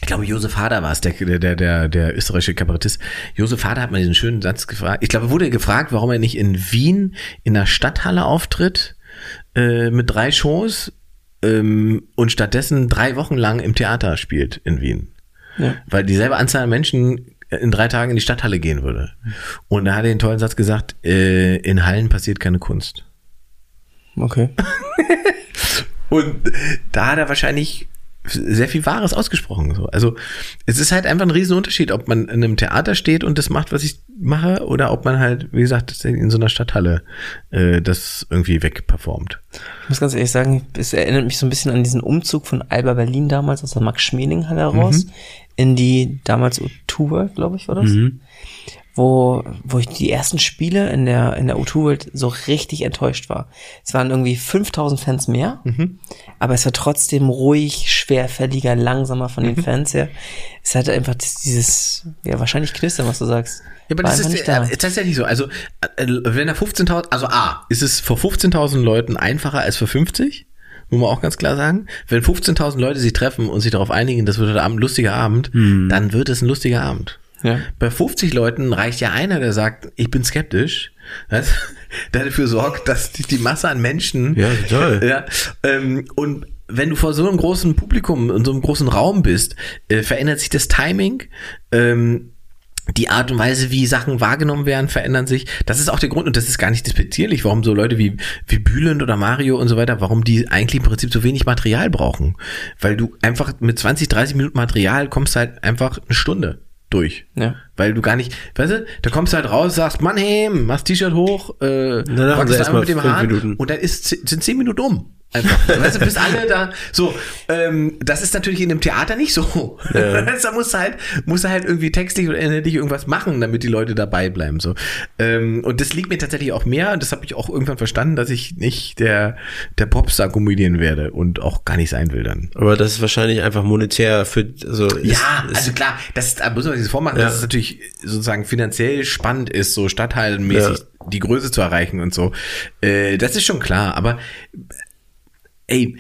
ich glaube, Josef Hader war es, der, der, der, der österreichische Kabarettist. Josef Hader hat mal diesen schönen Satz gefragt. Ich glaube, er wurde gefragt, warum er nicht in Wien in der Stadthalle auftritt äh, mit drei Shows ähm, und stattdessen drei Wochen lang im Theater spielt in Wien. Ja. Weil dieselbe Anzahl an Menschen in drei Tagen in die Stadthalle gehen würde. Und da hat er den tollen Satz gesagt, äh, in Hallen passiert keine Kunst. Okay. Und da hat er wahrscheinlich sehr viel Wahres ausgesprochen. So. Also es ist halt einfach ein Riesenunterschied, ob man in einem Theater steht und das macht, was ich mache, oder ob man halt, wie gesagt, in so einer Stadthalle äh, das irgendwie wegperformt. Ich muss ganz ehrlich sagen, es erinnert mich so ein bisschen an diesen Umzug von Alba Berlin damals aus der Max-Schmeling-Halle heraus in die damals O2 World, glaube ich, war das. Wo, wo ich die ersten Spiele in der, in der O2 World so richtig enttäuscht war. Es waren irgendwie 5000 Fans mehr, aber es war trotzdem ruhig, schwerfälliger, langsamer von den Fans her. Es hatte einfach dieses, ja, wahrscheinlich knistern, was du sagst. Ja, aber War das ist, nicht da. äh, ist tatsächlich so. Also, äh, wenn da 15.000, also A, ist es vor 15.000 Leuten einfacher als für 50? Muss man auch ganz klar sagen. Wenn 15.000 Leute sich treffen und sich darauf einigen, das wird heute Abend ein lustiger Abend, dann wird es ein lustiger Abend. Ja. Bei 50 Leuten reicht ja einer, der sagt, ich bin skeptisch, das, der dafür sorgt, dass die, die Masse an Menschen, Ja, total. ja, ähm, und wenn du vor so einem großen Publikum in so einem großen Raum bist, äh, verändert sich das Timing, ähm, die Art und Weise, wie Sachen wahrgenommen werden, verändern sich. Das ist auch der Grund, und das ist gar nicht despektierlich, warum so Leute wie, wie Bülent oder Mario und so weiter, warum die eigentlich im Prinzip so wenig Material brauchen. Weil du einfach mit 20, 30 Minuten Material kommst halt einfach eine Stunde durch. Ja. Weil du gar nicht, weißt du, da kommst du halt raus, sagst, Mann, hey, machst T-Shirt hoch, äh, wachst erst an mal mit dem Minuten. und dann ist, sind zehn Minuten um. Einfach. weißt du, bis alle da, so, ähm, das ist natürlich in einem Theater nicht so. da musst du halt, musst du halt irgendwie textlich oder inhaltlich irgendwas machen, damit die Leute dabei bleiben, so. Ähm, und das liegt mir tatsächlich auch mehr, und das habe ich auch irgendwann verstanden, dass ich nicht der, der Popstar-Comedian werde und auch gar nicht sein will dann. Aber das ist wahrscheinlich einfach monetär für, also, ist, Ja, ist, also klar, das ist, da muss man sich das vormachen, Ja. dass es natürlich sozusagen finanziell spannend ist, so stadtteilmäßig Ja. die Größe zu erreichen und so. Äh, das ist schon klar, aber ey,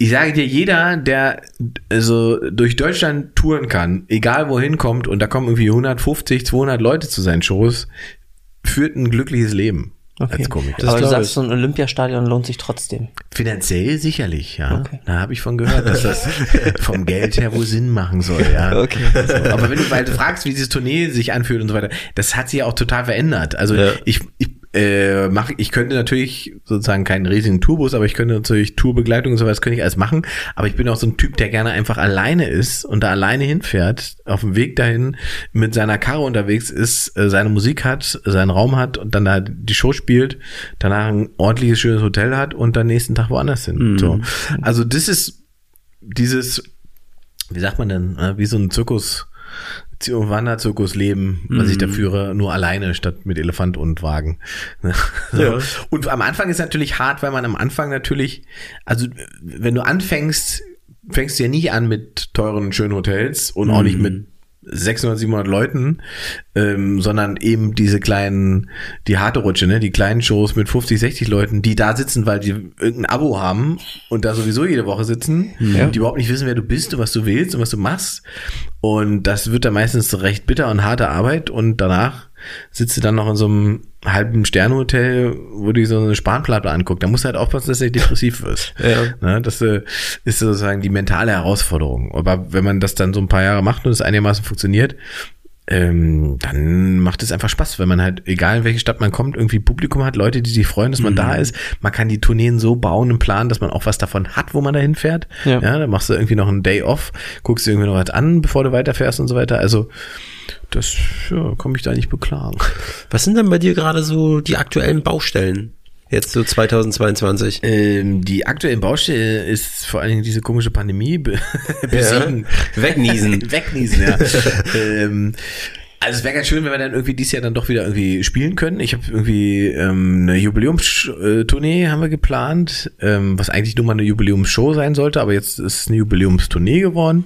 ich sage dir, jeder, der also durch Deutschland touren kann, egal wohin kommt, und da kommen irgendwie 150, 200 Leute zu seinen Shows, führt ein glückliches Leben als Komiker. Aber du sagst, ich. so ein Olympiastadion lohnt sich trotzdem. Finanziell sicherlich, ja. Okay. Da habe ich von gehört, dass das vom Geld her wohl Sinn machen soll, ja. Okay. So, aber wenn du, weil du fragst, wie dieses Tournee sich anfühlt und so weiter, das hat sich ja auch total verändert. Also Ja. ich, ich äh, mach, ich könnte natürlich sozusagen keinen riesigen Tourbus, aber ich könnte natürlich Tourbegleitung und sowas könnte ich alles machen. Aber ich bin auch so ein Typ, der gerne einfach alleine ist und da alleine hinfährt, auf dem Weg dahin mit seiner Karre unterwegs ist, äh, seine Musik hat, seinen Raum hat und dann da die Show spielt, danach ein ordentliches, schönes Hotel hat und dann nächsten Tag woanders hin. So. Also das ist dieses, wie sagt man denn, äh, wie so ein Zirkus, Wanderzirkusleben, was ich da führe, nur alleine statt mit Elefant und Wagen. So. Ja. Und am Anfang ist natürlich hart, weil man am Anfang natürlich, also wenn du anfängst, fängst du ja nicht an mit teuren, schönen Hotels und auch nicht mit 600, 700 Leuten, ähm, sondern eben diese kleinen, die harte Rutsche, ne, die kleinen Shows mit 50, 60 Leuten, die da sitzen, weil die irgendein Abo haben und da sowieso jede Woche sitzen, die überhaupt nicht wissen, wer du bist und was du willst und was du machst. Und das wird dann meistens recht bitter und harte Arbeit und danach sitzt du dann noch in so einem halben Sternhotel, wo du dir so eine Spanplatte anguckst. Da musst du halt aufpassen, dass du nicht depressiv wirst. Ja. Ne, das äh, ist sozusagen die mentale Herausforderung. Aber wenn man das dann so ein paar Jahre macht und es einigermaßen funktioniert, ähm, dann macht es einfach Spaß, wenn man halt, egal in welche Stadt man kommt, irgendwie Publikum hat, Leute, die sich freuen, dass man da ist. Man kann die Tourneen so bauen und planen, dass man auch was davon hat, wo man da hinfährt. Ja. ja, dann machst du irgendwie noch einen Day off, guckst dir irgendwie noch was an, bevor du weiterfährst und so weiter. Also, das, ja, kann mich da nicht beklagen. was sind denn bei dir gerade so die aktuellen Baustellen? Jetzt so 2022. Ähm, die aktuelle Baustelle ist vor allen Dingen diese komische Pandemie be besiegen. Wegniesen. Wegniesen, ja. ähm, also es wäre ganz schön, wenn wir dann irgendwie dieses Jahr dann doch wieder irgendwie spielen können. Ich habe irgendwie ähm, eine Jubiläumstournee haben wir geplant, ähm, was eigentlich nur mal eine Jubiläumsshow sein sollte, aber jetzt ist es eine Jubiläumstournee geworden.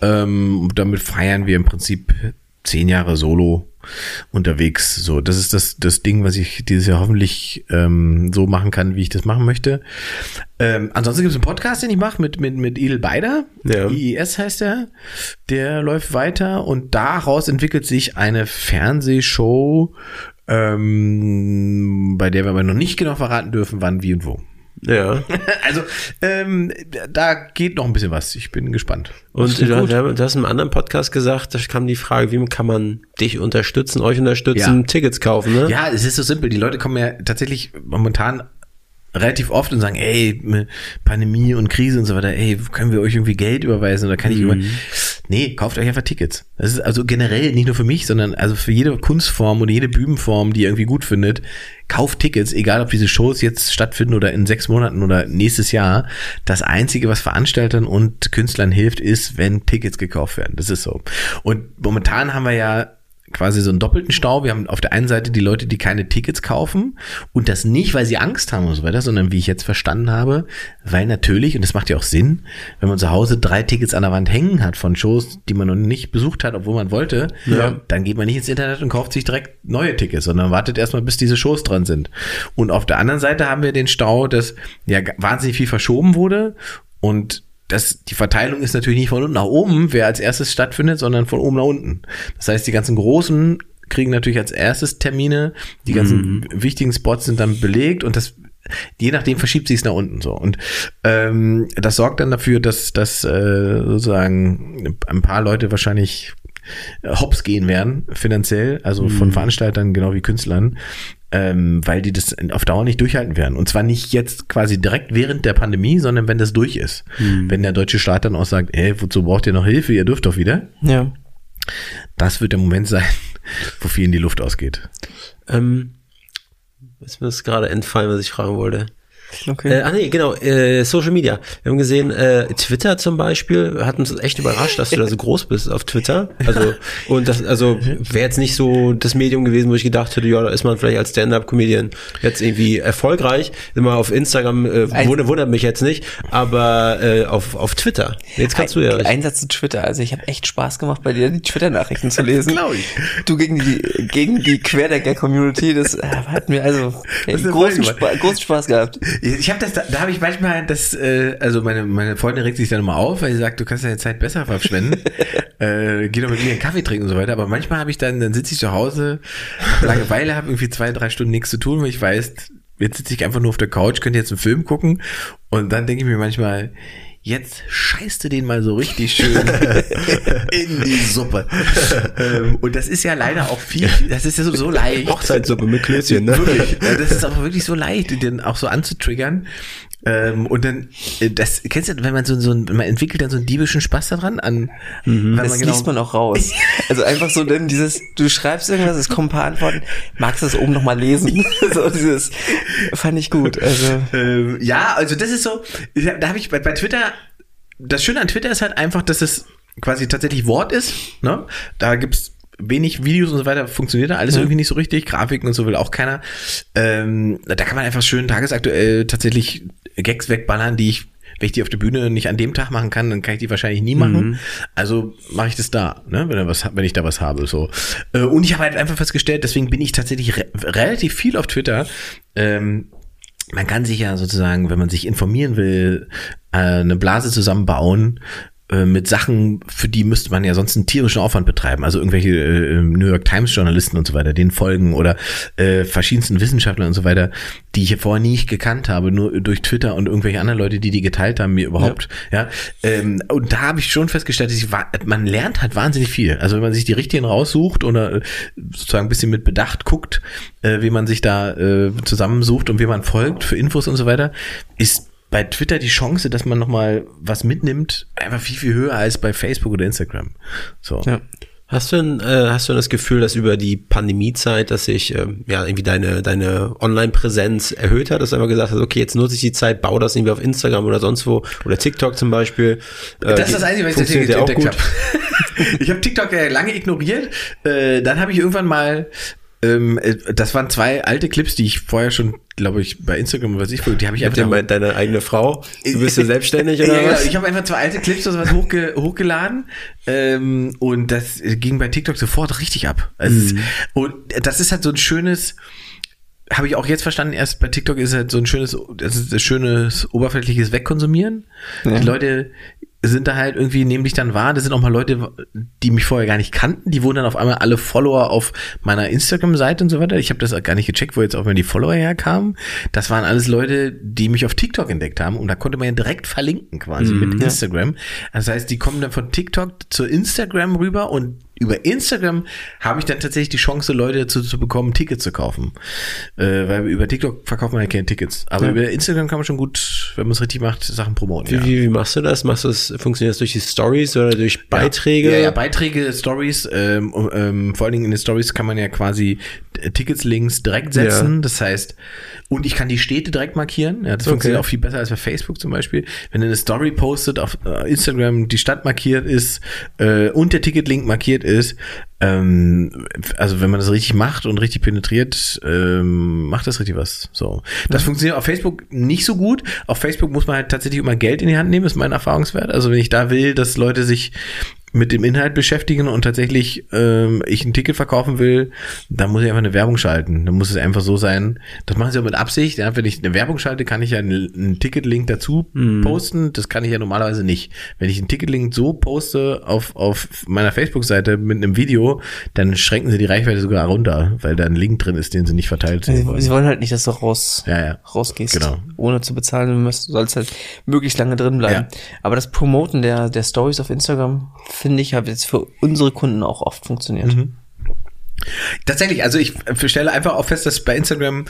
Ähm, und damit feiern wir im Prinzip zehn Jahre Solo unterwegs. So, das ist das, das Ding, was ich dieses Jahr hoffentlich ähm, so machen kann, wie ich das machen möchte. Ähm, ansonsten gibt es einen Podcast, den ich mache mit, mit, mit Idel Beider. Ja. IIS heißt er. Der läuft weiter und daraus entwickelt sich eine Fernsehshow, ähm, bei der wir aber noch nicht genau verraten dürfen, wann, wie und wo. Ja. Also, ähm, da geht noch ein bisschen was. Ich bin gespannt. Und du, du, hast einem anderen Podcast gesagt, da kam die Frage, wie kann man dich unterstützen, euch unterstützen, Ja. Tickets kaufen, ne? Ja, es ist so simpel. Die Leute kommen ja tatsächlich momentan relativ oft und sagen, ey, Pandemie und Krise und so weiter, ey, können wir euch irgendwie Geld überweisen oder kann ich über... Nee, kauft euch einfach Tickets. Das ist also generell nicht nur für mich, sondern also für jede Kunstform oder jede Bühnenform, die ihr irgendwie gut findet, kauft Tickets, egal ob diese Shows jetzt stattfinden oder in sechs Monaten oder nächstes Jahr. Das Einzige, was Veranstaltern und Künstlern hilft, ist, wenn Tickets gekauft werden. Das ist so. Und momentan haben wir ja quasi so einen doppelten Stau. Wir haben auf der einen Seite die Leute, die keine Tickets kaufen und das nicht, weil sie Angst haben und so weiter, sondern wie ich jetzt verstanden habe, weil natürlich, und das macht ja auch Sinn, wenn man zu Hause drei Tickets an der Wand hängen hat von Shows, die man noch nicht besucht hat, obwohl man wollte, Ja. dann geht man nicht ins Internet und kauft sich direkt neue Tickets, sondern wartet erstmal, bis diese Shows dran sind. Und auf der anderen Seite haben wir den Stau, dass ja wahnsinnig viel verschoben wurde und das, die Verteilung ist natürlich nicht von unten nach oben, wer als erstes stattfindet, sondern von oben nach unten. Das heißt, die ganzen großen kriegen natürlich als erstes Termine, die ganzen wichtigen Spots sind dann belegt und das je nachdem verschiebt sich es nach unten so. Und ähm, das sorgt dann dafür, dass dass äh, sozusagen ein paar Leute wahrscheinlich hops gehen werden finanziell, also von Veranstaltern genau wie Künstlern, ähm, weil die das auf Dauer nicht durchhalten werden. Und zwar nicht jetzt quasi direkt während der Pandemie, sondern wenn das durch ist. Wenn der deutsche Staat dann auch sagt, ey, wozu braucht ihr noch Hilfe? Ihr dürft doch wieder. Ja. Das wird der Moment sein, wo vielen die Luft ausgeht. Ähm, ist mir das gerade entfallen, was ich fragen wollte. Okay. Äh, ach nee, genau, äh, Social Media. Wir haben gesehen, äh, Twitter zum Beispiel hat uns echt überrascht, dass du da so groß bist auf Twitter. Also, und das, also wäre jetzt nicht so das Medium gewesen, wo ich gedacht hätte, ja, da ist man vielleicht als Stand-Up-Comedian jetzt irgendwie erfolgreich. Immer auf Instagram, äh, Ein- wundert, mich jetzt nicht, aber äh, auf, auf Twitter. Jetzt kannst du ja. Ein, Einsatz zu Twitter. Also ich habe echt Spaß gemacht, bei dir die Twitter-Nachrichten zu lesen. glaub ich. Du gegen die gegen die Querdecker-Community, das äh, hat mir also ey, großen, Spa großen Spaß gehabt. Ich habe das, da, da habe ich manchmal das, äh, also meine, meine Freundin regt sich dann immer auf, weil sie sagt, du kannst deine Zeit besser verschwenden. äh, geh doch mit mir einen Kaffee trinken und so weiter. Aber manchmal habe ich dann, dann sitze ich zu Hause, hab Langeweile, habe irgendwie zwei, drei Stunden nichts zu tun, weil ich weiß, jetzt sitze ich einfach nur auf der Couch, könnte jetzt einen Film gucken. Und dann denke ich mir manchmal, jetzt scheißt du den mal so richtig schön in die Suppe. ähm, und das ist ja leider auch viel, das ist ja so, so leicht. Hochzeitssuppe mit Klößchen, ne? Wirklich. Das ist aber wirklich so leicht, den auch so anzutriggern. Ähm, und dann, äh, das kennst du, wenn man so, so ein, man entwickelt dann so einen diebischen Spaß daran an, Mhm. Das liest man auch raus. Also einfach so denn dieses, du schreibst irgendwas, es kommen ein paar Antworten, magst du das oben nochmal lesen? so dieses, fand ich gut. Also Ähm, ja, also das ist so, da habe ich bei, bei Twitter, das Schöne an Twitter ist halt einfach, dass es quasi tatsächlich Wort ist. Ne? Da gibt's wenig Videos und so weiter, funktioniert da alles irgendwie nicht so richtig. Grafiken und so will auch keiner. Ähm, da kann man einfach schön tagesaktuell tatsächlich Gags wegballern, die ich wenn ich die auf der Bühne nicht an dem Tag machen kann, dann kann ich die wahrscheinlich nie machen. Also mache ich das da, ne? wenn, er was, wenn ich da was habe. So. Äh, Und ich habe halt einfach festgestellt, deswegen bin ich tatsächlich re relativ viel auf Twitter. Ähm, man kann sich ja sozusagen, wenn man sich informieren will, äh, eine Blase zusammenbauen mit Sachen, für die müsste man ja sonst einen tierischen Aufwand betreiben. Also irgendwelche äh, New York Times Journalisten und so weiter, denen folgen oder äh, verschiedensten Wissenschaftlern und so weiter, die ich vorher nie gekannt habe, nur durch Twitter und irgendwelche anderen Leute, die die geteilt haben, mir überhaupt. Ja, ähm, und da habe ich schon festgestellt, dass ich, man lernt halt wahnsinnig viel. Also wenn man sich die richtigen raussucht oder äh, sozusagen ein bisschen mit Bedacht guckt, äh, wie man sich da äh, zusammensucht und wie man folgt für Infos und so weiter, ist bei Twitter die Chance, dass man nochmal was mitnimmt, einfach viel, viel höher als bei Facebook oder Instagram. So. ja. Hast du, denn, äh, hast du das Gefühl, dass über die Pandemiezeit, dass sich ähm, ja irgendwie deine deine Online-Präsenz erhöht hat, dass du einfach gesagt hast, okay, jetzt nutze ich die Zeit, baue das irgendwie auf Instagram oder sonst wo oder TikTok zum Beispiel. Äh, Das ist das Einzige, was ich entdeckt habe. ich habe TikTok ja lange ignoriert. Äh, dann habe ich irgendwann mal, ähm, äh, das waren zwei alte Clips, die ich vorher schon, glaube ich, bei Instagram oder was ich, die habe ich Mit einfach deine eigene Frau. Du bist ja selbstständig ja, oder genau. was? Ich habe einfach zwei alte Clips oder was hochge hochgeladen ähm, und das ging bei TikTok sofort richtig ab. Also ist, und das ist halt so ein schönes, habe ich auch jetzt verstanden, erst bei TikTok ist halt so ein schönes, das ist ein schönes oberflächliches Wegkonsumieren. Die Leute sind da halt irgendwie, nehmen dich dann wahr. Das sind auch mal Leute, die mich vorher gar nicht kannten. Die wurden dann auf einmal alle Follower auf meiner Instagram-Seite und so weiter. Ich habe das gar nicht gecheckt, wo jetzt auch mal die Follower herkamen. Das waren alles Leute, die mich auf TikTok entdeckt haben. Und da konnte man ja direkt verlinken quasi mit Instagram. Das heißt, die kommen dann von TikTok zu Instagram rüber und über Instagram habe ich dann tatsächlich die Chance, Leute dazu zu bekommen, Tickets zu kaufen. Äh, weil über TikTok verkauft man ja keine Tickets. Aber über Instagram kann man schon gut, wenn man es richtig macht, Sachen promoten. Wie, wie, wie machst du das? Machst du das, funktioniert das durch die Stories oder durch Beiträge? Ja, ja, Beiträge, Stories, ähm, ähm, vor allen Dingen in den Stories kann man ja quasi äh, Tickets-Links direkt setzen. Ja. Das heißt, und ich kann die Städte direkt markieren. Ja, das funktioniert auch viel besser als bei Facebook zum Beispiel. Wenn eine Story postet auf äh, Instagram, die Stadt markiert ist äh, und der Ticket-Link markiert ist, ähm, also wenn man das richtig macht und richtig penetriert, ähm, macht das richtig was. So, das funktioniert auf Facebook nicht so gut. Auf Facebook muss man halt tatsächlich immer Geld in die Hand nehmen, ist mein Erfahrungswert. Also wenn ich da will, dass Leute sich mit dem Inhalt beschäftigen und tatsächlich ähm, ich ein Ticket verkaufen will, dann muss ich einfach eine Werbung schalten. Dann muss es einfach so sein. Das machen sie auch mit Absicht. Ja, wenn ich eine Werbung schalte, kann ich ja einen, einen Ticketlink dazu posten. Das kann ich ja normalerweise nicht. Wenn ich einen Ticketlink so poste auf, auf meiner Facebook-Seite mit einem Video, dann schränken sie die Reichweite sogar runter, weil da ein Link drin ist, den sie nicht verteilt Sie, haben. sie wollen halt nicht, dass du raus, Ja, ja. rausgehst. Genau. Ohne zu bezahlen, du sollst halt möglichst lange drin bleiben. Aber das Promoten der, der Stories auf Instagram, finde ich, hat jetzt für unsere Kunden auch oft funktioniert. Mhm. Tatsächlich, also ich stelle einfach auch fest, dass bei Instagram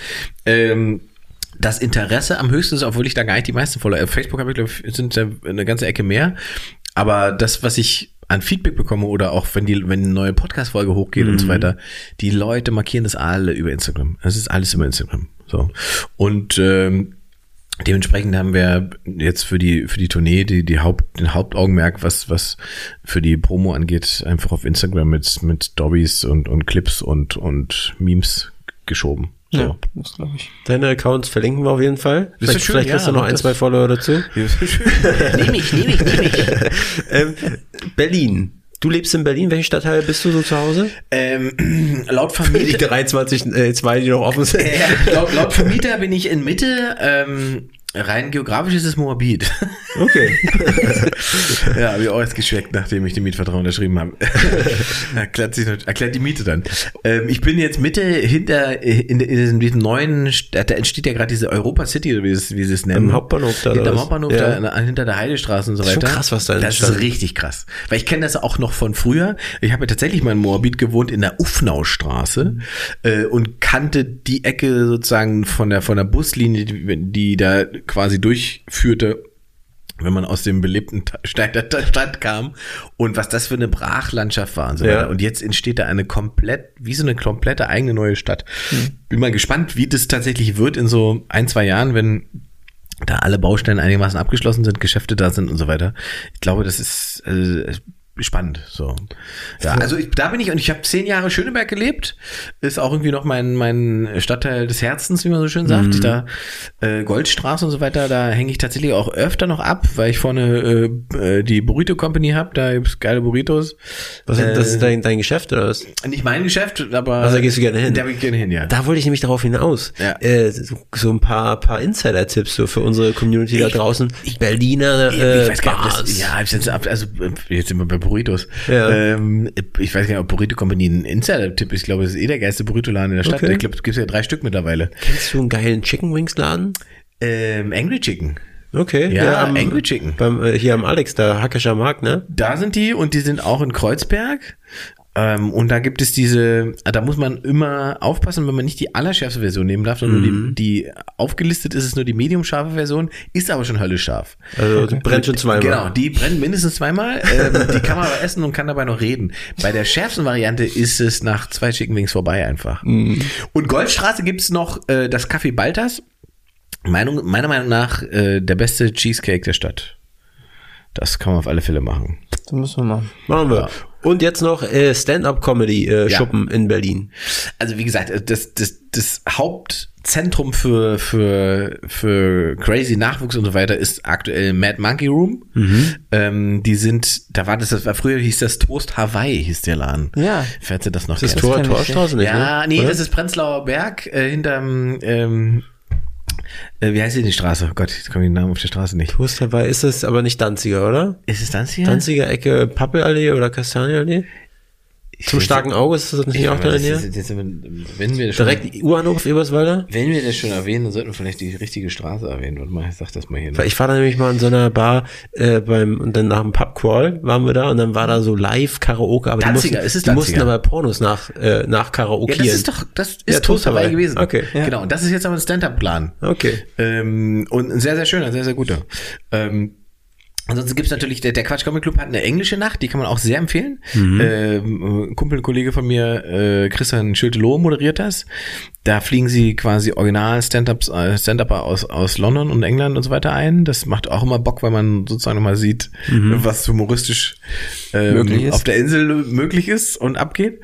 ähm, das Interesse am höchsten ist, obwohl ich da gar nicht die meisten Follower. Auf Facebook habe ich, glaube ich, sind da eine ganze Ecke mehr. Aber das, was ich an Feedback bekomme oder auch wenn die, wenn eine neue Podcast-Folge hochgeht und so weiter, die Leute markieren das alle über Instagram. Das ist alles über Instagram. So. Und ähm, Dementsprechend haben wir jetzt für die für die Tournee die die Haupt den Hauptaugenmerk was was für die Promo angeht einfach auf Instagram mit mit Stories und und Clips und und Memes geschoben. So. Ja, das glaube ich. Deine Accounts verlinken wir auf jeden Fall. Das ist vielleicht schön, vielleicht kriegst ja, du noch ein, zwei Follower dazu. nehme ich, nehme ich, nehme ich. ähm, Berlin. Du lebst in Berlin. Welchen Stadtteil bist du so zu Hause? Ähm, laut Die Vermieter, 23, äh, zwei, die noch offen sind. ja, laut, laut Vermieter bin ich in Mitte. Ähm, rein geografisch ist es Moabit. Okay. ja, habe ich auch erst geschweckt, nachdem ich den Mietvertrag unterschrieben habe. erklärt, sich, erklärt die Miete dann. Ähm, ich bin jetzt Mitte hinter, in, in diesem, neuen, Stadt, da entsteht ja gerade diese Europa City, oder wie sie, wie sie es nennen. Am Hauptbahnhof da, Hinter? Hauptbahnhof, Ja. da, hinter der Heidestraße und so Das ist weiter. schon krass, was da Das ist richtig krass. Weil ich kenne das auch noch von früher. Ich habe ja tatsächlich mal in Moabit gewohnt, in der Ufnaustraße äh, und kannte die Ecke sozusagen von der, von der Buslinie, die, die da quasi durchführte wenn man aus dem belebten Ta- Stadt, der Stadt kam und was das für eine Brachlandschaft war und so Ja. weiter. Und jetzt entsteht da eine komplett, wie so eine komplette eigene neue Stadt. Bin mal gespannt, wie das tatsächlich wird in so ein, zwei Jahren, wenn da alle Baustellen einigermaßen abgeschlossen sind, Geschäfte da sind und so weiter. Ich glaube, das ist äh, spannend. So, ja, also ich, da bin ich und ich habe zehn Jahre Schöneberg gelebt. Ist auch irgendwie noch mein mein Stadtteil des Herzens, wie man so schön sagt. Da äh, Goldstraße und so weiter. Da hänge ich tatsächlich auch öfter noch ab, weil ich vorne äh, äh, die Burrito Company habe. Da gibt's geile Burritos. Was, Äh, das ist dein, dein Geschäft oder was? Nicht mein Geschäft, aber Also da gehst du gerne hin? Da gehe ich gerne hin, ja. Da wollte ich nämlich darauf hinaus. Ja. Äh, so, ein paar, paar Insider-Tipps so für unsere Community da Ich- draußen. ich- Berliner äh, ich weiß gar nicht, Bars. das, ja, ich jetzt, ab- also äh, jetzt sind wir bei Burritos. Ja. Ähm, ich weiß gar nicht, ob Burrito Company ein Insider-Tipp ist. Ich glaube, es ist eh der geilste Burrito-Laden in der Stadt. Okay. Ich glaube, es gibt ja drei Stück mittlerweile. Kennst du einen geilen Chicken Wings Laden? Ähm, Angry Chicken. Okay. Ja, am, Angry Chicken. Beim, äh, hier am Alex, da Hackescher Markt, ne? Da sind die und die sind auch in Kreuzberg. Ähm, und da gibt es diese, da muss man immer aufpassen, wenn man nicht die allerschärfste Version nehmen darf, sondern nur die, die aufgelistet ist es nur die medium-scharfe Version, ist aber schon höllisch scharf. Also die brennt schon zweimal. Genau, die brennt mindestens zweimal. Ähm, die kann man aber essen und kann dabei noch reden. Bei der schärfsten Variante ist es nach zwei Chicken Wings vorbei einfach. Mhm. Und Goldstraße gibt's noch äh, das Café Baltas. Meinung, meiner Meinung nach äh, der beste Cheesecake der Stadt. Das kann man auf alle Fälle machen. Das müssen wir machen. Machen wir. Und jetzt noch äh, Stand-Up-Comedy-Schuppen Ja. in Berlin. Also wie gesagt, äh, das, das, das Hauptzentrum für, für, für crazy Nachwuchs und so weiter ist aktuell Mad Monkey Room. Ähm, die sind, da war das, das war früher hieß das Toast Hawaii, hieß der Laden. Ja. Falls ihr das noch Das ist kennt. Tor, kenn ich Torstraße nicht, ja, ne? nee, Oder? das ist Prenzlauer Berg, äh, hinterm, ähm, äh, wie heißt die, die Straße? Oh Gott, jetzt komme ich den Namen auf der Straße nicht. Dabei ist es aber nicht Danziger, oder? Ist es das hier? Danziger Ecke Pappelallee oder Kastanienallee? Zum starken Auge ist das nicht Ich auch da in der Nähe? Direkt U-Bahnhof Eberswalder? wenn wir das schon erwähnen, dann sollten wir vielleicht die richtige Straße erwähnen. Warte mal, ich sag das mal hier. Weil ich war da nämlich mal in so einer Bar äh, beim und dann nach dem Pubcrawl waren wir da und dann war da so live Karaoke, aber Danziger, die ist es mussten, die mussten aber Pornos nach äh, nach Ja, Karaoke. das ist doch, das ist Ja, Toast Hawaii. gewesen. Okay. Ja. Genau, und das ist jetzt aber ein Stand-Up-Plan. Okay. Ähm, und ein sehr, sehr schöner, sehr, sehr guter. Ähm, Ansonsten gibt's natürlich, der, der Quatsch Comic Club hat eine englische Nacht, die kann man auch sehr empfehlen. Ähm, ein Kumpel, ein Kollege von mir, äh, Christian Schulte-Loh moderiert das. Da fliegen sie quasi original Stand-Ups, äh, Stand-Upper aus, aus London und England und so weiter ein. Das macht auch immer Bock, weil man sozusagen nochmal sieht, was humoristisch ähm, auf der Insel möglich ist und abgeht.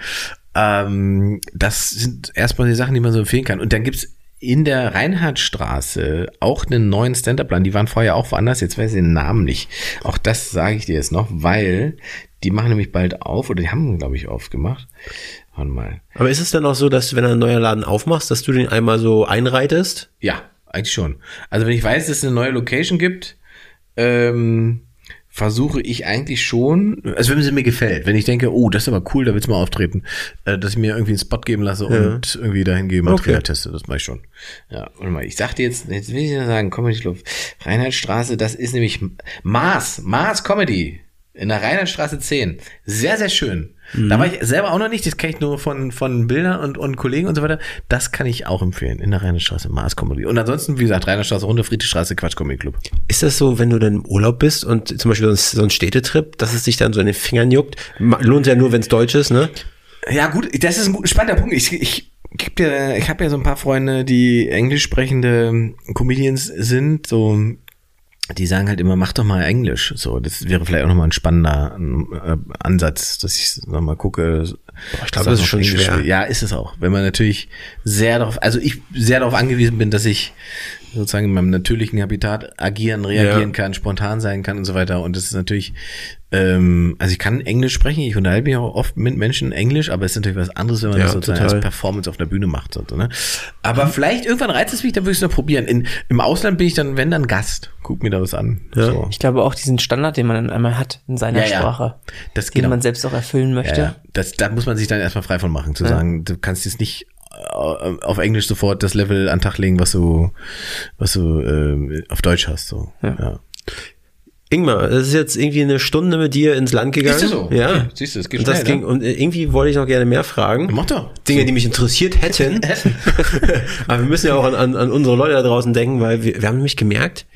Ähm, das sind erstmal die Sachen, die man so empfehlen kann. Und dann gibt's in der Reinhardtstraße auch einen neuen Stand-Up-Plan. Die waren vorher auch woanders, jetzt weiß ich den Namen nicht. Auch das sage ich dir jetzt noch, weil Die machen nämlich bald auf, oder die haben, glaube ich, aufgemacht. Warte mal. Aber ist es dann auch so, dass wenn ein neuer Laden aufmachst, dass du den einmal so einreitest? Ja, eigentlich schon. Also wenn ich weiß, dass es eine neue Location gibt, ähm, versuche ich eigentlich schon, also wenn sie mir gefällt, wenn ich denke, oh, das ist aber cool, da willst du mal auftreten, äh, dass ich mir irgendwie einen Spot geben lasse und irgendwie dahin gehe, Material Okay. teste, das mache ich schon. Ja, warte mal, ich sagte jetzt, jetzt will ich ja sagen, Comedy Club, Reinhardtstraße, das ist nämlich Mars, Mars Comedy. In der Reinhardtstraße 10. Sehr, sehr schön. Da war ich selber auch noch nicht, das kenne ich nur von, von Bildern und, und Kollegen und so weiter. Das kann ich auch empfehlen. In der Rheinstraße, Mars Comedy. Und ansonsten, wie gesagt, Rheinstraße, Runde, Friedrichstraße, Quatsch Comedy Club. Ist das so, wenn du dann im Urlaub bist und zum Beispiel so ein- Städtetrip, dass es dich dann so in den Fingern juckt? Lohnt ja nur, wenn es deutsch ist, ne? Ja, gut, das ist ein spannender Punkt. Ich, ich, ich habe ja so ein paar Freunde, die englisch sprechende Comedians sind, so die sagen halt immer, mach doch mal Englisch. So, das wäre vielleicht auch nochmal ein spannender äh, Ansatz, dass ich nochmal gucke. Boah, ich glaube, das ist schon schwer. Ja, ist es auch. Wenn man natürlich sehr darauf, also ich sehr darauf angewiesen bin, dass ich sozusagen in meinem natürlichen Habitat agieren, reagieren Ja. kann, spontan sein kann und so weiter. Und das ist natürlich, ähm, also ich kann Englisch sprechen, ich unterhalte mich auch oft mit Menschen Englisch, aber es ist natürlich was anderes, wenn man Ja, das sozusagen total. als Performance auf der Bühne macht. So, ne? Aber vielleicht irgendwann reizt es mich, dann würde ich es noch probieren. In, Im Ausland bin ich dann, wenn dann Gast. Guck mir da was an. Ja. So. Ich glaube auch diesen Standard, den man dann einmal hat in seiner Ja, ja. Sprache, Das den genau. man selbst auch erfüllen möchte. ja. Das, da muss man sich dann erstmal frei von machen, zu sagen, du kannst jetzt nicht auf Englisch sofort das Level an den Tag legen, was du, was du äh, auf Deutsch hast. So. Ja. Ingmar, das ist jetzt irgendwie eine Stunde mit dir ins Land gegangen. Ist das so? Ja. Okay. Siehst du, es geht und das schnell, ging, ne? und äh, irgendwie wollte ich noch gerne mehr fragen. Mach doch. Dinge, die mich interessiert hätten. Aber wir müssen ja auch an, an, an unsere Leute da draußen denken, weil wir, wir haben nämlich gemerkt,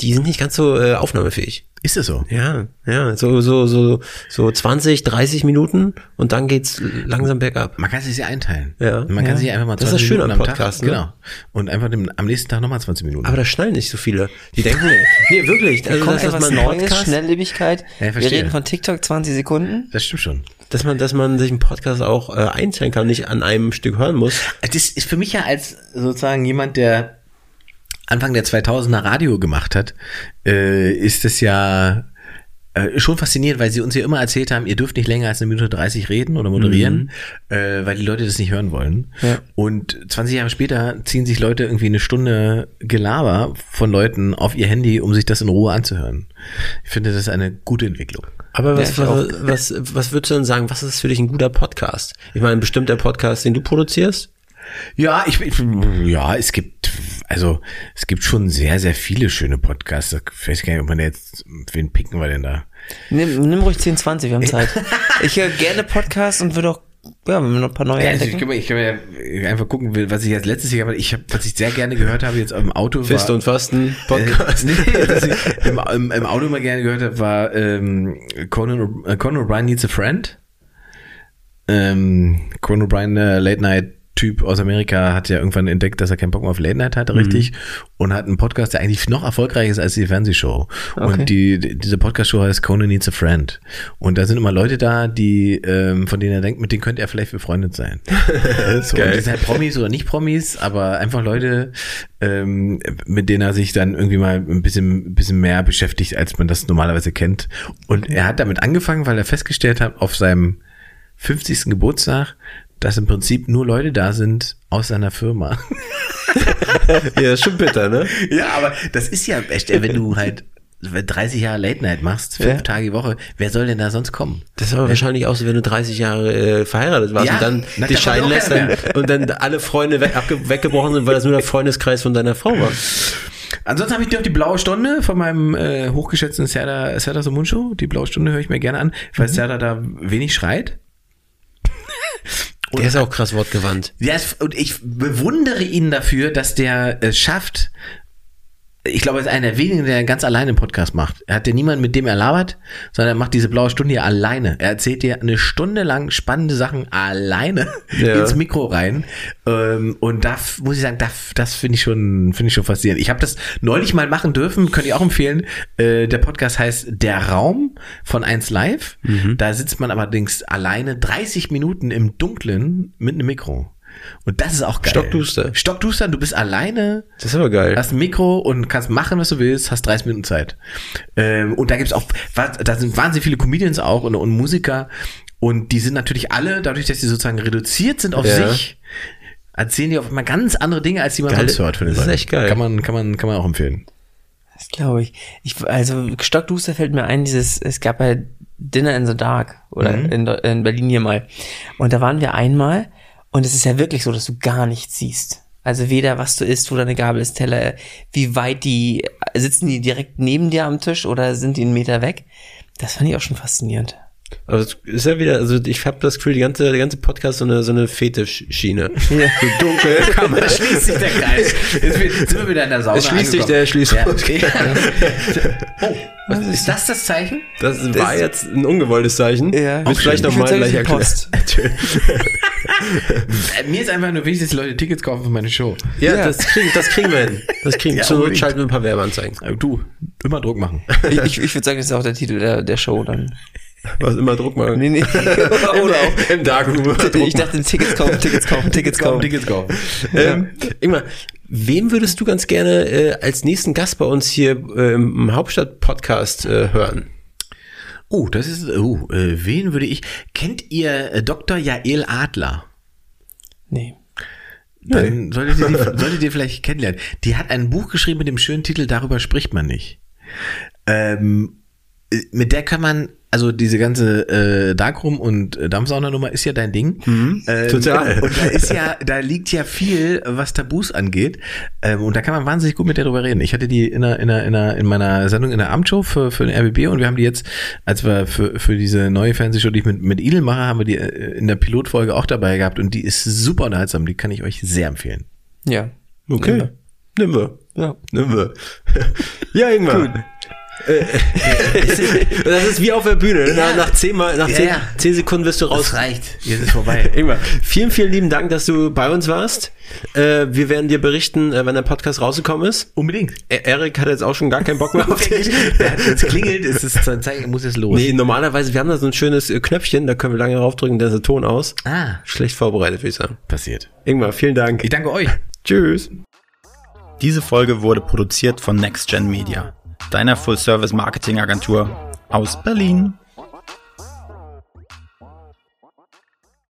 die sind nicht ganz so äh, aufnahmefähig. Ist es so? Ja, ja, so, so, so, so 20, 30 Minuten und dann geht's langsam bergab. Man kann sich ja einteilen. Ja. Man kann Ja. sich einfach mal Das ist 20 das Schöne Minuten am am Podcast, Tag, ne? Genau. Und einfach dem, am nächsten Tag nochmal 20 Minuten. Aber das schnallen nicht so viele. Die denken, nee, wirklich, also, Kommt dass, dass etwas man Neues, Podcast, Schnelllebigkeit. Ja, Wir reden von TikTok 20 Sekunden. das stimmt schon. dass man, dass man sich einen Podcast auch äh, einteilen kann, nicht an einem Stück hören muss. Das ist für mich ja als sozusagen jemand, der Anfang der 2000er Radio gemacht hat, äh, ist es ja äh, schon faszinierend, weil sie uns ja immer erzählt haben, ihr dürft nicht länger als eine Minute 30 reden oder moderieren, äh, weil die Leute das nicht hören wollen. Ja. Und 20 Jahre später ziehen sich Leute irgendwie eine Stunde Gelaber von Leuten auf ihr Handy, um sich das in Ruhe anzuhören. Ich finde, das ist eine gute Entwicklung. Aber was, Ja, was, was, was würdest du denn sagen, was ist für dich ein guter Podcast? Ich meine, bestimmt der Podcast, den du produzierst? Ja, ich, ich ja, es gibt also es gibt schon sehr sehr viele schöne Podcasts. Ich weiß gar nicht, ob man jetzt wen picken wir denn da? Nimm, nimm ruhig 10, 20, wir haben Zeit. ich höre gerne Podcasts und würde auch, ja, wenn wir noch ein paar neue Ja, also ich kann, mir- ich kann mir einfach gucken, was ich jetzt letztes Jahr, ich habe, was ich sehr gerne gehört habe jetzt im Auto Fist war, und Fasten äh, Podcast. nee, was ich im, im, im Auto immer gerne gehört habe, war ähm, Conan, äh, Conan O'Brien Needs a Friend. Ähm, Conan O'Brien, der Late Night Typ aus Amerika, hat ja irgendwann entdeckt, dass er keinen Bock mehr auf Late Night hatte, richtig, und hat einen Podcast, der eigentlich noch erfolgreicher ist als die Fernsehshow. Okay. Und die, die- diese Podcast-Show heißt Conan Needs a Friend. Und da sind immer Leute da, die, ähm, von denen er denkt, mit denen könnte er vielleicht befreundet sein. so, geil. Und die sind halt Promis oder nicht Promis, aber einfach Leute, ähm, mit denen er sich dann irgendwie mal ein bisschen, ein bisschen mehr beschäftigt, als man das normalerweise kennt. Und er hat damit angefangen, weil er festgestellt hat, auf seinem 50. Geburtstag, dass im Prinzip nur Leute da sind aus seiner Firma. ja, ist schon bitter, ne? ja, aber das ist ja echt, wenn du halt 30 Jahre Late Night machst, fünf Ja. Tage die Woche, wer soll denn da sonst kommen? Das ist aber wahrscheinlich auch so, wenn du 30 Jahre äh, verheiratet warst Ja, und dann na, dich scheiden auch lässt dann, und dann alle Freunde weg, weggebrochen sind, weil das nur der Freundeskreis von deiner Frau war. Ansonsten habe ich noch die blaue Stunde von meinem äh, hochgeschätzten Serda, Serda Somuncho. Die blaue Stunde höre ich mir gerne an, weil Serda da wenig schreit. Der ist auch krass wortgewandt. Es- und ich bewundere ihn dafür, dass der es schafft. Ich glaube, er ist einer der wenigen, der ganz alleine einen Podcast macht. Er hat ja niemanden, mit dem er labert, sondern er macht diese blaue Stunde hier alleine. Er erzählt dir eine Stunde lang spannende Sachen alleine Ja. ins Mikro rein. Ähm, und da muss ich sagen, da, f- das finde ich schon, finde ich schon faszinierend. Ich habe das neulich mal machen dürfen, könnt ihr auch empfehlen. Äh, der Podcast heißt Der Raum von 1 Live. Da sitzt man allerdings alleine 30 Minuten im Dunklen mit einem Mikro. Und das ist auch geil. Stockduster. Stockduster, du bist alleine, Das ist aber geil. hast ein Mikro und kannst machen, was du willst, hast 30 Minuten Zeit. Ähm, und da gibt's auch, da sind wahnsinnig viele Comedians auch und, und Musiker. Und die sind natürlich alle, dadurch, dass sie sozusagen reduziert sind auf Ja. sich, erzählen die auf einmal ganz andere Dinge, als die man sonst hört. von den Das ist echt geil. Kann man, kann man, kann man auch empfehlen. Das glaube ich. ich. Also Stockduster fällt mir ein, dieses, es gab ja Dinner in the Dark oder Mhm. in, in Berlin hier mal. Und da waren wir einmal und es ist ja wirklich so, dass du gar nichts siehst. Also weder was du isst, wo deine Gabel ist, Teller, wie weit die, sitzen die direkt neben dir am Tisch oder sind die einen Meter weg? Das fand ich auch schon faszinierend. Aber es ist ja wieder, also ich habe das Gefühl, die ganze, der ganze Podcast so eine, so eine Fetischschiene. Ja. So dunkel, Kamera. Da schließt sich der Kreis. Jetzt sind wir wieder in der Sauna Es schließt sich der Schließ. Ja. Oh, was ist das das Zeichen? Das war jetzt ein ungewolltes Zeichen. Ja. Willst Auch vielleicht nochmal gleich erklären. Äh, Mir ist einfach nur wichtig, dass die Leute Tickets kaufen für meine Show. ja, Ja. Das, kriegen, das kriegen wir hin. Das kriegen wir. Ja, Zur Not unbedingt. schalten wir ein paar Werbeanzeigen. Äh, Du, immer Druck machen. Ich, ich, ich würde sagen, das ist auch der Titel der, der Show dann. Was immer Druck machen. Nee, nee. Oder auch. Im Darkroom. Ich dachte, Tickets kaufen, Tickets kaufen, Tickets kaufen. Tickets kaufen. Ähm, Ingmar, wem würdest du ganz gerne äh, als nächsten Gast bei uns hier äh, im Hauptstadt-Podcast äh, hören? Oh, das ist, oh, äh, wen würde ich, kennt ihr äh, Dr. Jael Adler? Nee. Dann solltet ihr, die, solltet ihr vielleicht kennenlernen. Die hat ein Buch geschrieben mit dem schönen Titel Darüber spricht man nicht. Ähm, äh, mit der kann man, also diese ganze äh, Darkroom und äh, Dampfsaunernummer ist ja dein Ding. Ähm, total. Und da ist ja, da liegt ja viel, was Tabus angeht. Ähm, und da kann man wahnsinnig gut mit der drüber reden. Ich hatte die in, einer, in, einer, in, einer, in meiner Sendung in der Abendshow für, für den RBB und wir haben die jetzt, als wir für, für diese neue Fernsehshow, die ich mit, mit Idel mache, haben wir die äh, in der Pilotfolge auch dabei gehabt und die ist super unterhaltsam. Die kann ich euch sehr empfehlen. Ja. Okay. Nimm wir. Ja. Nimm wir. ja, Ingmar. Äh, das ist wie auf der Bühne. ne? Nach, nach, zehn, Mal, nach Ja, zehn, ja. zehn Sekunden wirst du raus. reicht. Jetzt ist vorbei. Ingmar, vielen, vielen lieben Dank, dass du bei uns warst. Äh, wir werden dir berichten, äh, wenn der Podcast rausgekommen ist. Unbedingt. E- Erik hat jetzt auch schon gar keinen Bock mehr auf dich. Der hat jetzt klingelt, es ist zur Zeit, muss jetzt los. Nee, normalerweise, wir haben da so ein schönes äh, Knöpfchen, da können wir lange draufdrücken, dann ist der Ton aus. Ah, Schlecht vorbereitet, würde ich sagen. passiert. Ingmar, vielen Dank. Ich danke euch. Tschüss. Diese Folge wurde produziert von NextGen Media, deiner Full-Service-Marketing-Agentur aus Berlin.